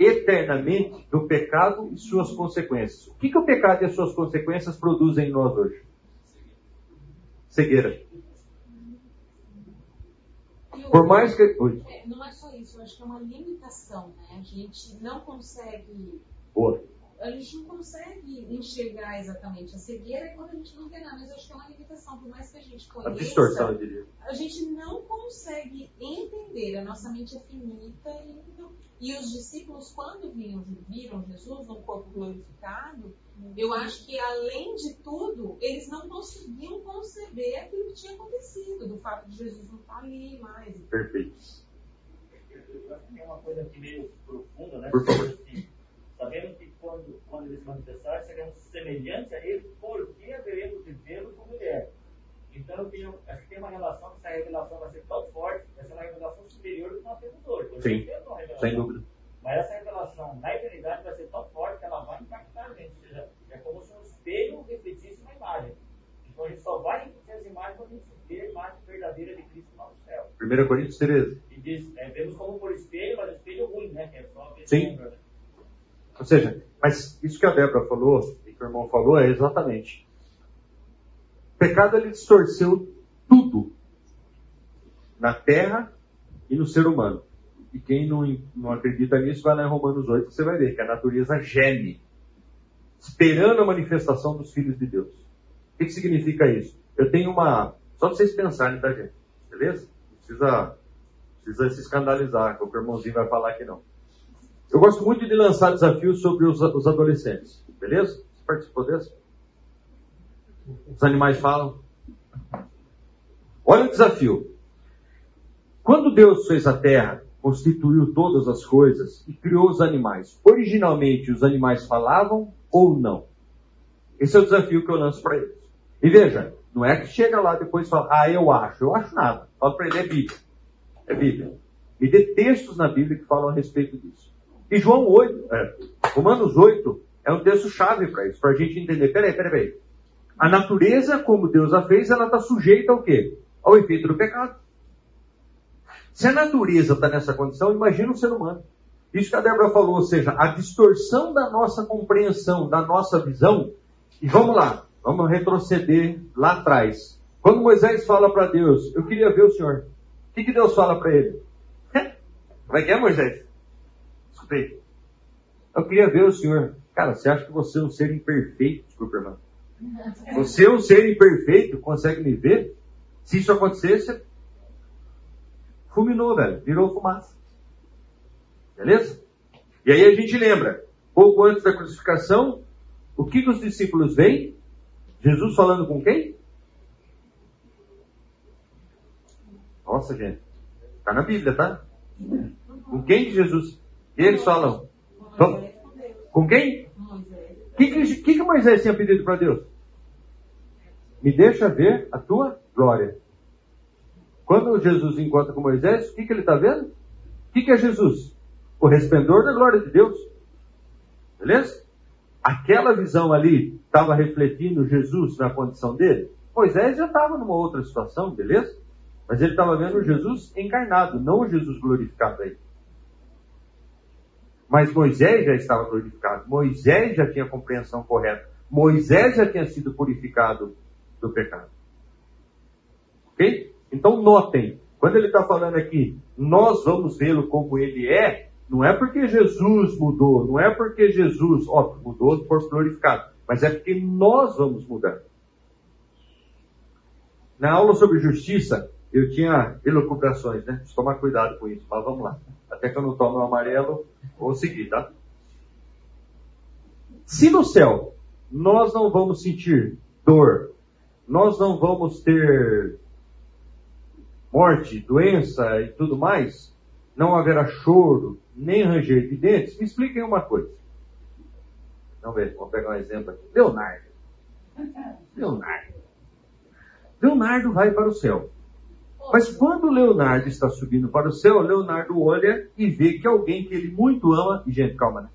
eternamente do pecado e suas consequências. O que, que o pecado e as suas consequências produzem em nós hoje? Cegueira. Por mais que. É, não é só isso, eu acho que é uma limitação, né? A gente não consegue. Boa a gente não consegue enxergar exatamente. A cegueira é quando a gente não vê nada, mas acho que é uma limitação. Por mais que a gente conheça, a distorção, eu diria. a gente não consegue entender. A nossa mente é finita. E, e os discípulos, quando viram, viram Jesus no corpo glorificado, eu acho que, além de tudo, eles não conseguiam conceber aquilo que tinha acontecido, do fato de Jesus não estar ali mais. Perfeito. Tem uma coisa aqui meio profunda, né? Por favor. Sabendo que quando, quando ele se manifestar, seremos semelhantes a ele, porque haveremos de vê-lo como ele é. Então, eu tenho, acho que tem uma relação, que essa revelação vai ser tão forte, vai ser uma revelação superior do que nós temos hoje. Sim, sem dúvida. Mas essa revelação na eternidade vai ser tão forte que ela vai impactar a gente. Ou seja, é como se um espelho refletisse uma imagem. Então, a gente só vai repetir as imagens quando a gente vê a imagem verdadeira de Cristo no céu. 1 Coríntios 13. E diz, é, vemos como por espelho, mas espelho ruim, né? Que é só Sim. Lembra, né? Ou seja, mas isso que a Débora falou e que o irmão falou é exatamente. O pecado ele distorceu tudo na terra e no ser humano. E quem não, não acredita nisso, vai lá em Romanos 8, você vai ver que a natureza geme, esperando a manifestação dos filhos de Deus. O que, que significa isso? Eu tenho uma. Só para vocês pensarem, tá, gente? Beleza? Não precisa, precisa se escandalizar, que o irmãozinho vai falar que não. Eu gosto muito de lançar desafios sobre os, os adolescentes. Beleza? Você participou desse? Os animais falam. Olha o desafio. Quando Deus fez a terra, constituiu todas as coisas e criou os animais, originalmente os animais falavam ou não? Esse é o desafio que eu lanço para eles. E veja, não é que chega lá depois e fala, ah, eu acho. Eu acho nada. Fala para ele, é Bíblia. É Bíblia. Me dê textos na Bíblia que falam a respeito disso. E João 8, é, Romanos 8 é um texto chave para isso, para a gente entender. Peraí, peraí, peraí. A natureza, como Deus a fez, ela está sujeita ao quê? Ao efeito do pecado. Se a natureza está nessa condição, imagina o ser humano. Isso que a Débora falou, ou seja, a distorção da nossa compreensão, da nossa visão. E vamos lá, vamos retroceder lá atrás. Quando Moisés fala para Deus, eu queria ver o Senhor. O que, que Deus fala para ele? Como é que é, Moisés? Escutei. Eu queria ver o senhor. Cara, você acha que você é um ser imperfeito? Desculpa, irmão. Você é um ser imperfeito? Consegue me ver? Se isso acontecesse, fulminou, velho. Virou fumaça. Beleza? E aí a gente lembra, pouco antes da crucificação, o que, que os discípulos veem? Jesus falando com quem? Nossa, gente. Está na Bíblia, tá? Com quem que Jesus? Eles falam. Com quem? O que, que, que, que Moisés tinha pedido para Deus? Me deixa ver a tua glória. Quando Jesus encontra com Moisés, o que, que ele está vendo? O que, que é Jesus? O resplendor da glória de Deus. Beleza? Aquela visão ali estava refletindo Jesus na condição dele. Moisés já estava numa outra situação, beleza? Mas ele estava vendo Jesus encarnado, não o Jesus glorificado aí. Mas Moisés já estava glorificado. Moisés já tinha a compreensão correta. Moisés já tinha sido purificado do pecado. Ok? Então notem, quando ele está falando aqui, nós vamos vê-lo como ele é, não é porque Jesus mudou, não é porque Jesus, ó, mudou por glorificado, mas é porque nós vamos mudar. Na aula sobre justiça, eu tinha elucubrações, né? Preciso tomar cuidado com isso, mas vamos lá. Até que eu não tomo o amarelo, vou seguir, tá? Se no céu nós não vamos sentir dor, nós não vamos ter morte, doença e tudo mais, não haverá choro, nem ranger de dentes, me expliquem uma coisa. Vamos ver, vamos pegar um exemplo aqui. Leonardo. Leonardo. Leonardo vai para o céu. Mas quando Leonardo está subindo para o céu, Leonardo olha e vê que alguém que ele muito ama. E, gente, calma, né?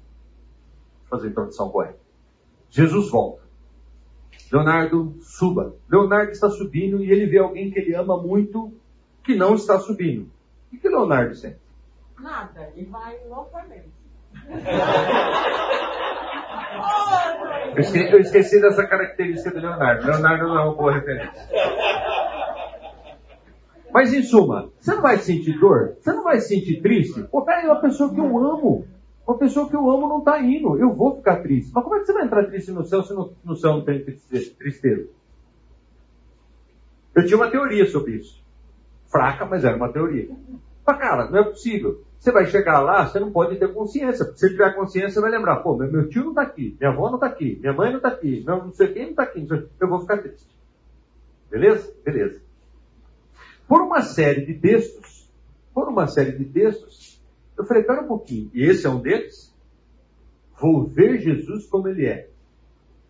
Vou fazer a introdução correta. Jesus volta. Leonardo suba. Leonardo está subindo e ele vê alguém que ele ama muito que não está subindo. O que Leonardo sente? Nada, ele vai loucamente. Eu esqueci, eu esqueci, dessa característica do Leonardo. Leonardo não é uma boa referência. Mas em suma, você não vai sentir dor? Você não vai sentir triste? Pô, peraí, uma pessoa que eu amo. Uma pessoa que eu amo não está indo. Eu vou ficar triste. Mas como é que você vai entrar triste no céu se no, no céu não tem tristeza? Eu tinha uma teoria sobre isso. Fraca, mas era uma teoria. Mas, cara, não é possível. Você vai chegar lá, você não pode ter consciência. Se tiver consciência, você vai lembrar, pô, meu, tio não está aqui, minha avó não está aqui, minha mãe não está aqui, meu não sei quem não está aqui. Eu vou ficar triste. Beleza? Beleza. Por uma série de textos, por uma série de textos, eu falei, pera um pouquinho, e esse é um deles? Vou ver Jesus como ele é.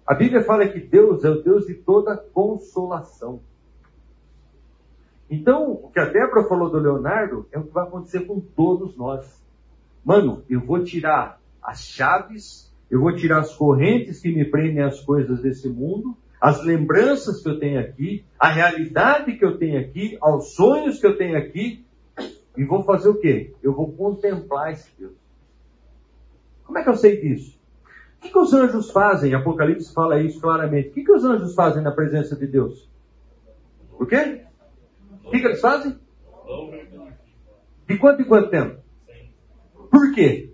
A Bíblia fala que Deus é o Deus de toda consolação. Então, o que a Débora falou do Leonardo é o que vai acontecer com todos nós. Mano, eu vou tirar as chaves, eu vou tirar as correntes que me prendem às coisas desse mundo, as lembranças que eu tenho aqui, a realidade que eu tenho aqui, aos sonhos que eu tenho aqui, e vou fazer o quê? Eu vou contemplar esse Deus. Como é que eu sei disso? O que, que os anjos fazem? Apocalipse fala isso claramente. O que, que os anjos fazem na presença de Deus? O quê? O que, que eles fazem? De quanto em quanto tempo? Por quê?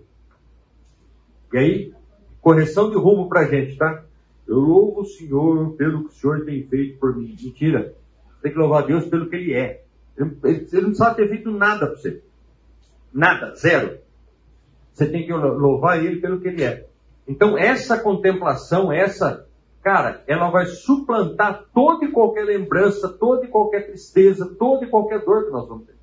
E aí, correção de rumo pra gente, tá? Eu louvo o Senhor pelo que o Senhor tem feito por mim. Mentira. Tem que louvar a Deus pelo que Ele é. Ele, não precisava ter feito nada para você. Nada, zero. Você tem que louvar Ele pelo que Ele é. Então, essa contemplação, essa cara, ela vai suplantar toda e qualquer lembrança, toda e qualquer tristeza, toda e qualquer dor que nós vamos ter.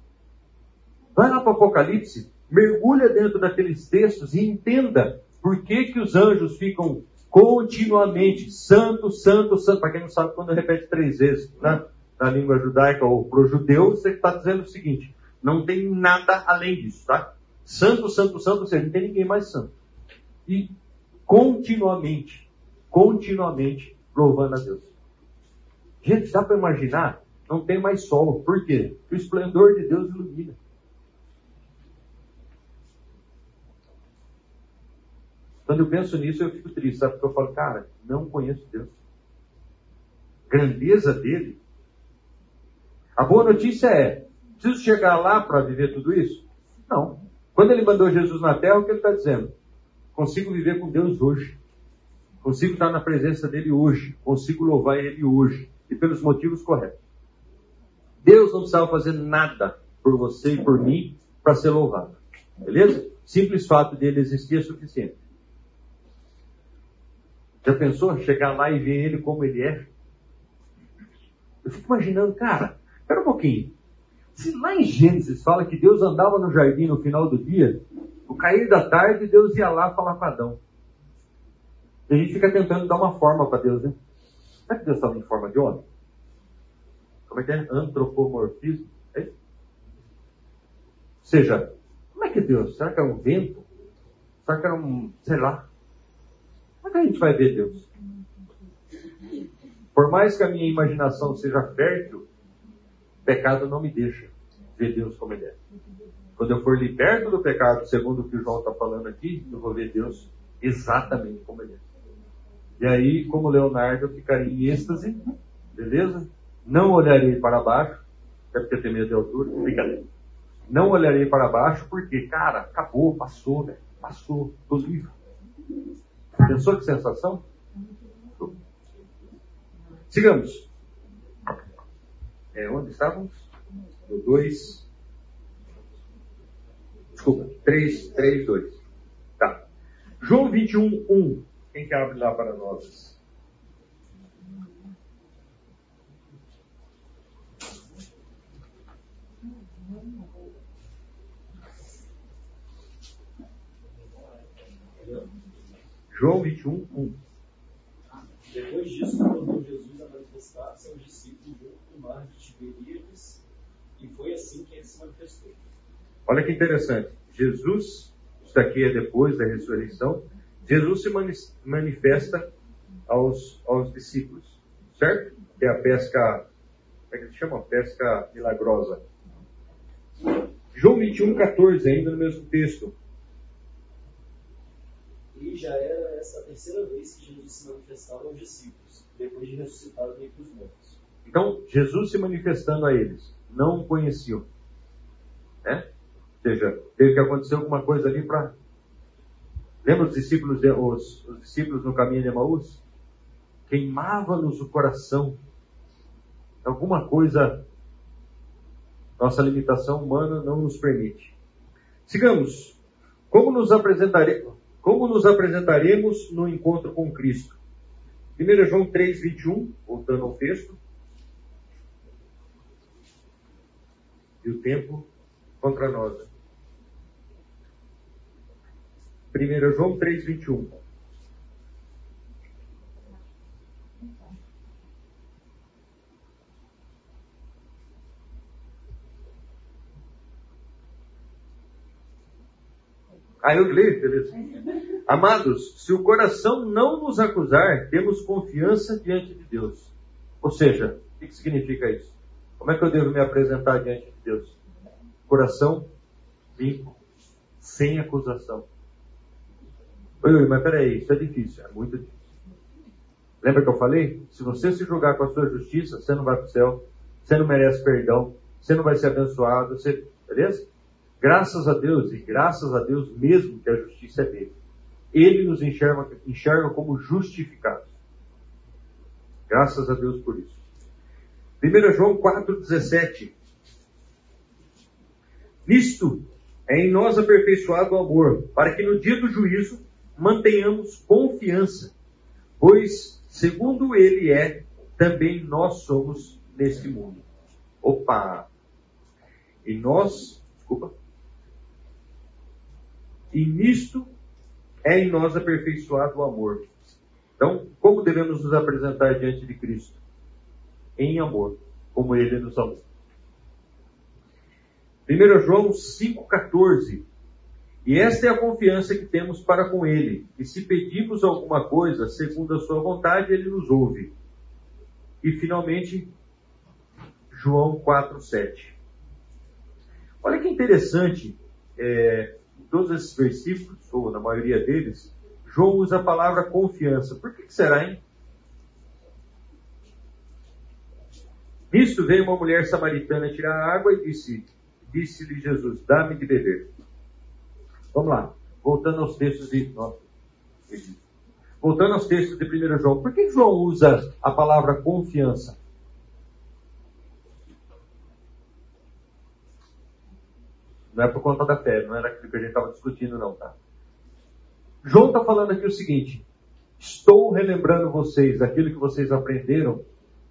Vai lá para o Apocalipse, mergulha dentro daqueles textos e entenda por que, que os anjos ficam continuamente, santo, santo, santo. Para quem não sabe, quando repete três vezes né, na língua judaica ou para o judeu, você está dizendo o seguinte: não tem nada além disso, tá? Santo, santo, santo, ou seja, não tem ninguém mais santo. E continuamente, continuamente louvando a Deus. Gente, dá para imaginar? Não tem mais sol. Por quê? O esplendor de Deus ilumina. Quando eu penso nisso, eu fico triste, sabe? Porque eu falo, cara, não conheço Deus. Grandeza dele. A boa notícia é, preciso chegar lá para viver tudo isso? Não. Quando ele mandou Jesus na terra, o que ele está dizendo? Consigo viver com Deus hoje. Consigo estar na presença dele hoje. Consigo louvar ele hoje. E pelos motivos corretos. Deus não precisava fazer nada por você e por mim para ser louvado. Beleza? simples fato dele existir é suficiente. Já pensou chegar lá e ver ele como ele é? Eu fico imaginando, cara, espera um pouquinho. Se lá em Gênesis fala que Deus andava no jardim no final do dia, no cair da tarde Deus ia lá falar com Adão. E a gente fica tentando dar uma forma para Deus, né? Será que Deus estava em forma de homem? Como é que é? Antropomorfismo? É isso? Ou seja, como é que Deus? Será que é um vento? Será que era um, sei lá? Como é que a gente vai ver Deus? Por mais que a minha imaginação seja fértil, pecado não me deixa ver Deus como Ele é. Quando eu for liberto do pecado, segundo o que o João está falando aqui, eu vou ver Deus exatamente como Ele é. E aí, como Leonardo, eu ficaria em êxtase, beleza? Não olharei para baixo, até porque tem medo de altura, brincadeira. Não olharei para baixo, porque, cara, acabou, passou, né? Passou, tô livre. Pensou que sensação? Sigamos. É, onde estávamos? No 2. Desculpa, 3, 3, 2. Tá. João 21, 1. Quem que abre lá para nós? João 21, 1. Depois disso, tornou Jesus a manifestar-se aos discípulos junto do mar de Tiberíades, e foi assim que ele se manifestou. Olha que interessante. Jesus, isso aqui é depois da ressurreição, Jesus se manifesta aos, aos discípulos, certo? Que é a pesca, como é que se chama? Pesca milagrosa. João 21, 14, ainda no mesmo texto. E já era essa terceira vez que Jesus se manifestava aos discípulos, depois de ressuscitado dentre os mortos. Então, Jesus se manifestando a eles, não conheciam. Né? Ou seja, teve que acontecer alguma coisa ali para Lembra os discípulos, os, os discípulos no caminho de Emaús? Queimava-nos o coração. Alguma coisa, nossa limitação humana não nos permite. Sigamos. Como nos, apresentaremos, como nos apresentaremos no encontro com Cristo? 1 João 3, 21, voltando ao texto. E o tempo contra nós. 1 João 3, 21. Ah, eu leio, beleza. Amados, se o coração não nos acusar, temos confiança diante de Deus. Ou seja, o que significa isso? Como é que eu devo me apresentar diante de Deus? Coração limpo, sem acusação. Oi, mas peraí, isso é difícil, é muito difícil. Lembra que eu falei? Se você se julgar com a sua justiça, você não vai para o céu, você não merece perdão, você não vai ser abençoado, você... beleza? Graças a Deus, e graças a Deus mesmo que a justiça é dele. Ele nos enxerga, enxerga como justificados. Graças a Deus por isso. 1 João 4,17. Nisto é em nós aperfeiçoado o amor, para que no dia do juízo mantenhamos confiança, pois, segundo ele é, também nós somos neste mundo. Opa! E nós, desculpa, e nisto é em nós aperfeiçoado o amor. Então, como devemos nos apresentar diante de Cristo? Em amor, como ele nos amou. 1 João 5,14 e esta é a confiança que temos para com Ele, que se pedimos alguma coisa segundo a Sua vontade, Ele nos ouve. E finalmente, João 4,7. Olha que interessante, é, todos esses versículos, ou na maioria deles, João usa a palavra confiança. Por que, que será, hein? Nisto veio uma mulher samaritana tirar água e disse, disse-lhe Jesus, dá-me de beber. Vamos lá. Voltando aos textos de. Voltando aos textos de 1 João. Por que João usa a palavra confiança? Não é por conta da fé, não era aquilo que a gente estava discutindo, não, tá? João está falando aqui o seguinte: estou relembrando vocês aquilo que vocês aprenderam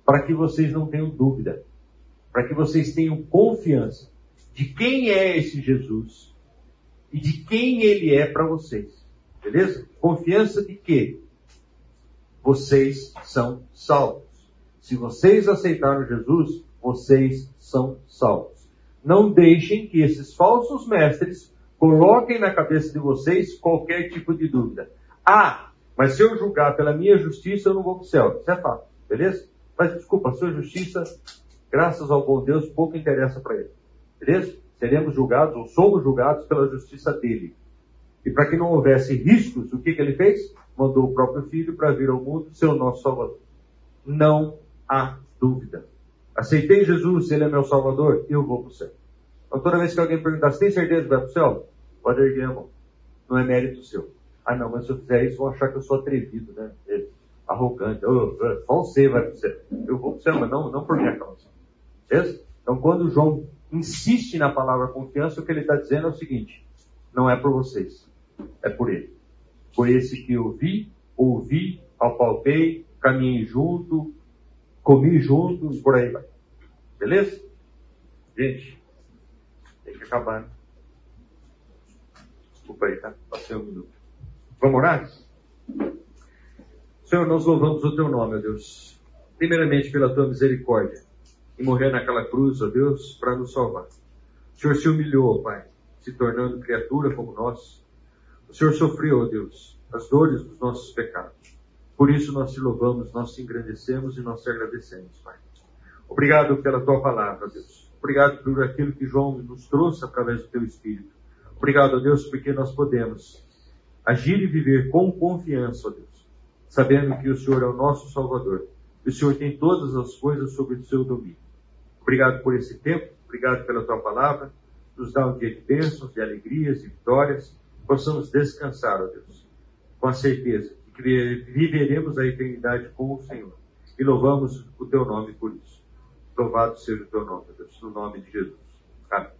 para que vocês não tenham dúvida, para que vocês tenham confiança de quem é esse Jesus e de quem ele é para vocês. Beleza? Confiança de que vocês são salvos. Se vocês aceitaram Jesus, vocês são salvos. Não deixem que esses falsos mestres coloquem na cabeça de vocês qualquer tipo de dúvida. Ah, mas se eu julgar pela minha justiça, eu não vou para o céu. Isso é fato, beleza? Mas desculpa, a sua justiça, graças ao bom Deus, pouco interessa para ele. Beleza? Seremos julgados ou somos julgados pela justiça dele. E para que não houvesse riscos, o que, que ele fez? Mandou o próprio filho para vir ao mundo ser o nosso Salvador. Não há dúvida. Aceitei Jesus, Ele é meu Salvador, eu vou para o céu. Então toda vez que alguém perguntar, você tem certeza que vai para o céu? Pode erguer a mão. Não é mérito seu. Ah não, mas se eu fizer isso, vão achar que eu sou atrevido, né? Arrogante. Oh, você vai para o céu. Eu vou para o céu, mas não, não por minha causa. Beleza? Então quando João insiste na palavra confiança, o que ele está dizendo é o seguinte, não é por vocês, é por ele. Foi esse que eu vi, ouvi, apalpei, caminhei junto, comi junto e por aí vai. Beleza? Gente, tem que acabar, né? Desculpa aí, tá? Passei um minuto. Vamos orar? Senhor, nós louvamos o teu nome, ó Deus. Primeiramente pela tua misericórdia. E morrer naquela cruz, ó Deus, para nos salvar. O Senhor se humilhou, Pai, se tornando criatura como nós. O Senhor sofreu, ó Deus, as dores dos nossos pecados. Por isso nós te louvamos, nós te engrandecemos e nós te agradecemos, Pai. Obrigado pela tua palavra, Deus. Obrigado por aquilo que João nos trouxe através do teu Espírito. Obrigado, Deus, porque nós podemos agir e viver com confiança, Deus, sabendo que o Senhor é o nosso Salvador. O Senhor tem todas as coisas sob o seu domínio. Obrigado por esse tempo, obrigado pela tua palavra. Nos dá um dia de bênçãos, de alegrias e vitórias. Possamos descansar, ó Deus, com a certeza que viveremos a eternidade com o Senhor. E louvamos o teu nome por isso. Louvado seja o teu nome, Deus, no nome de Jesus. Amém.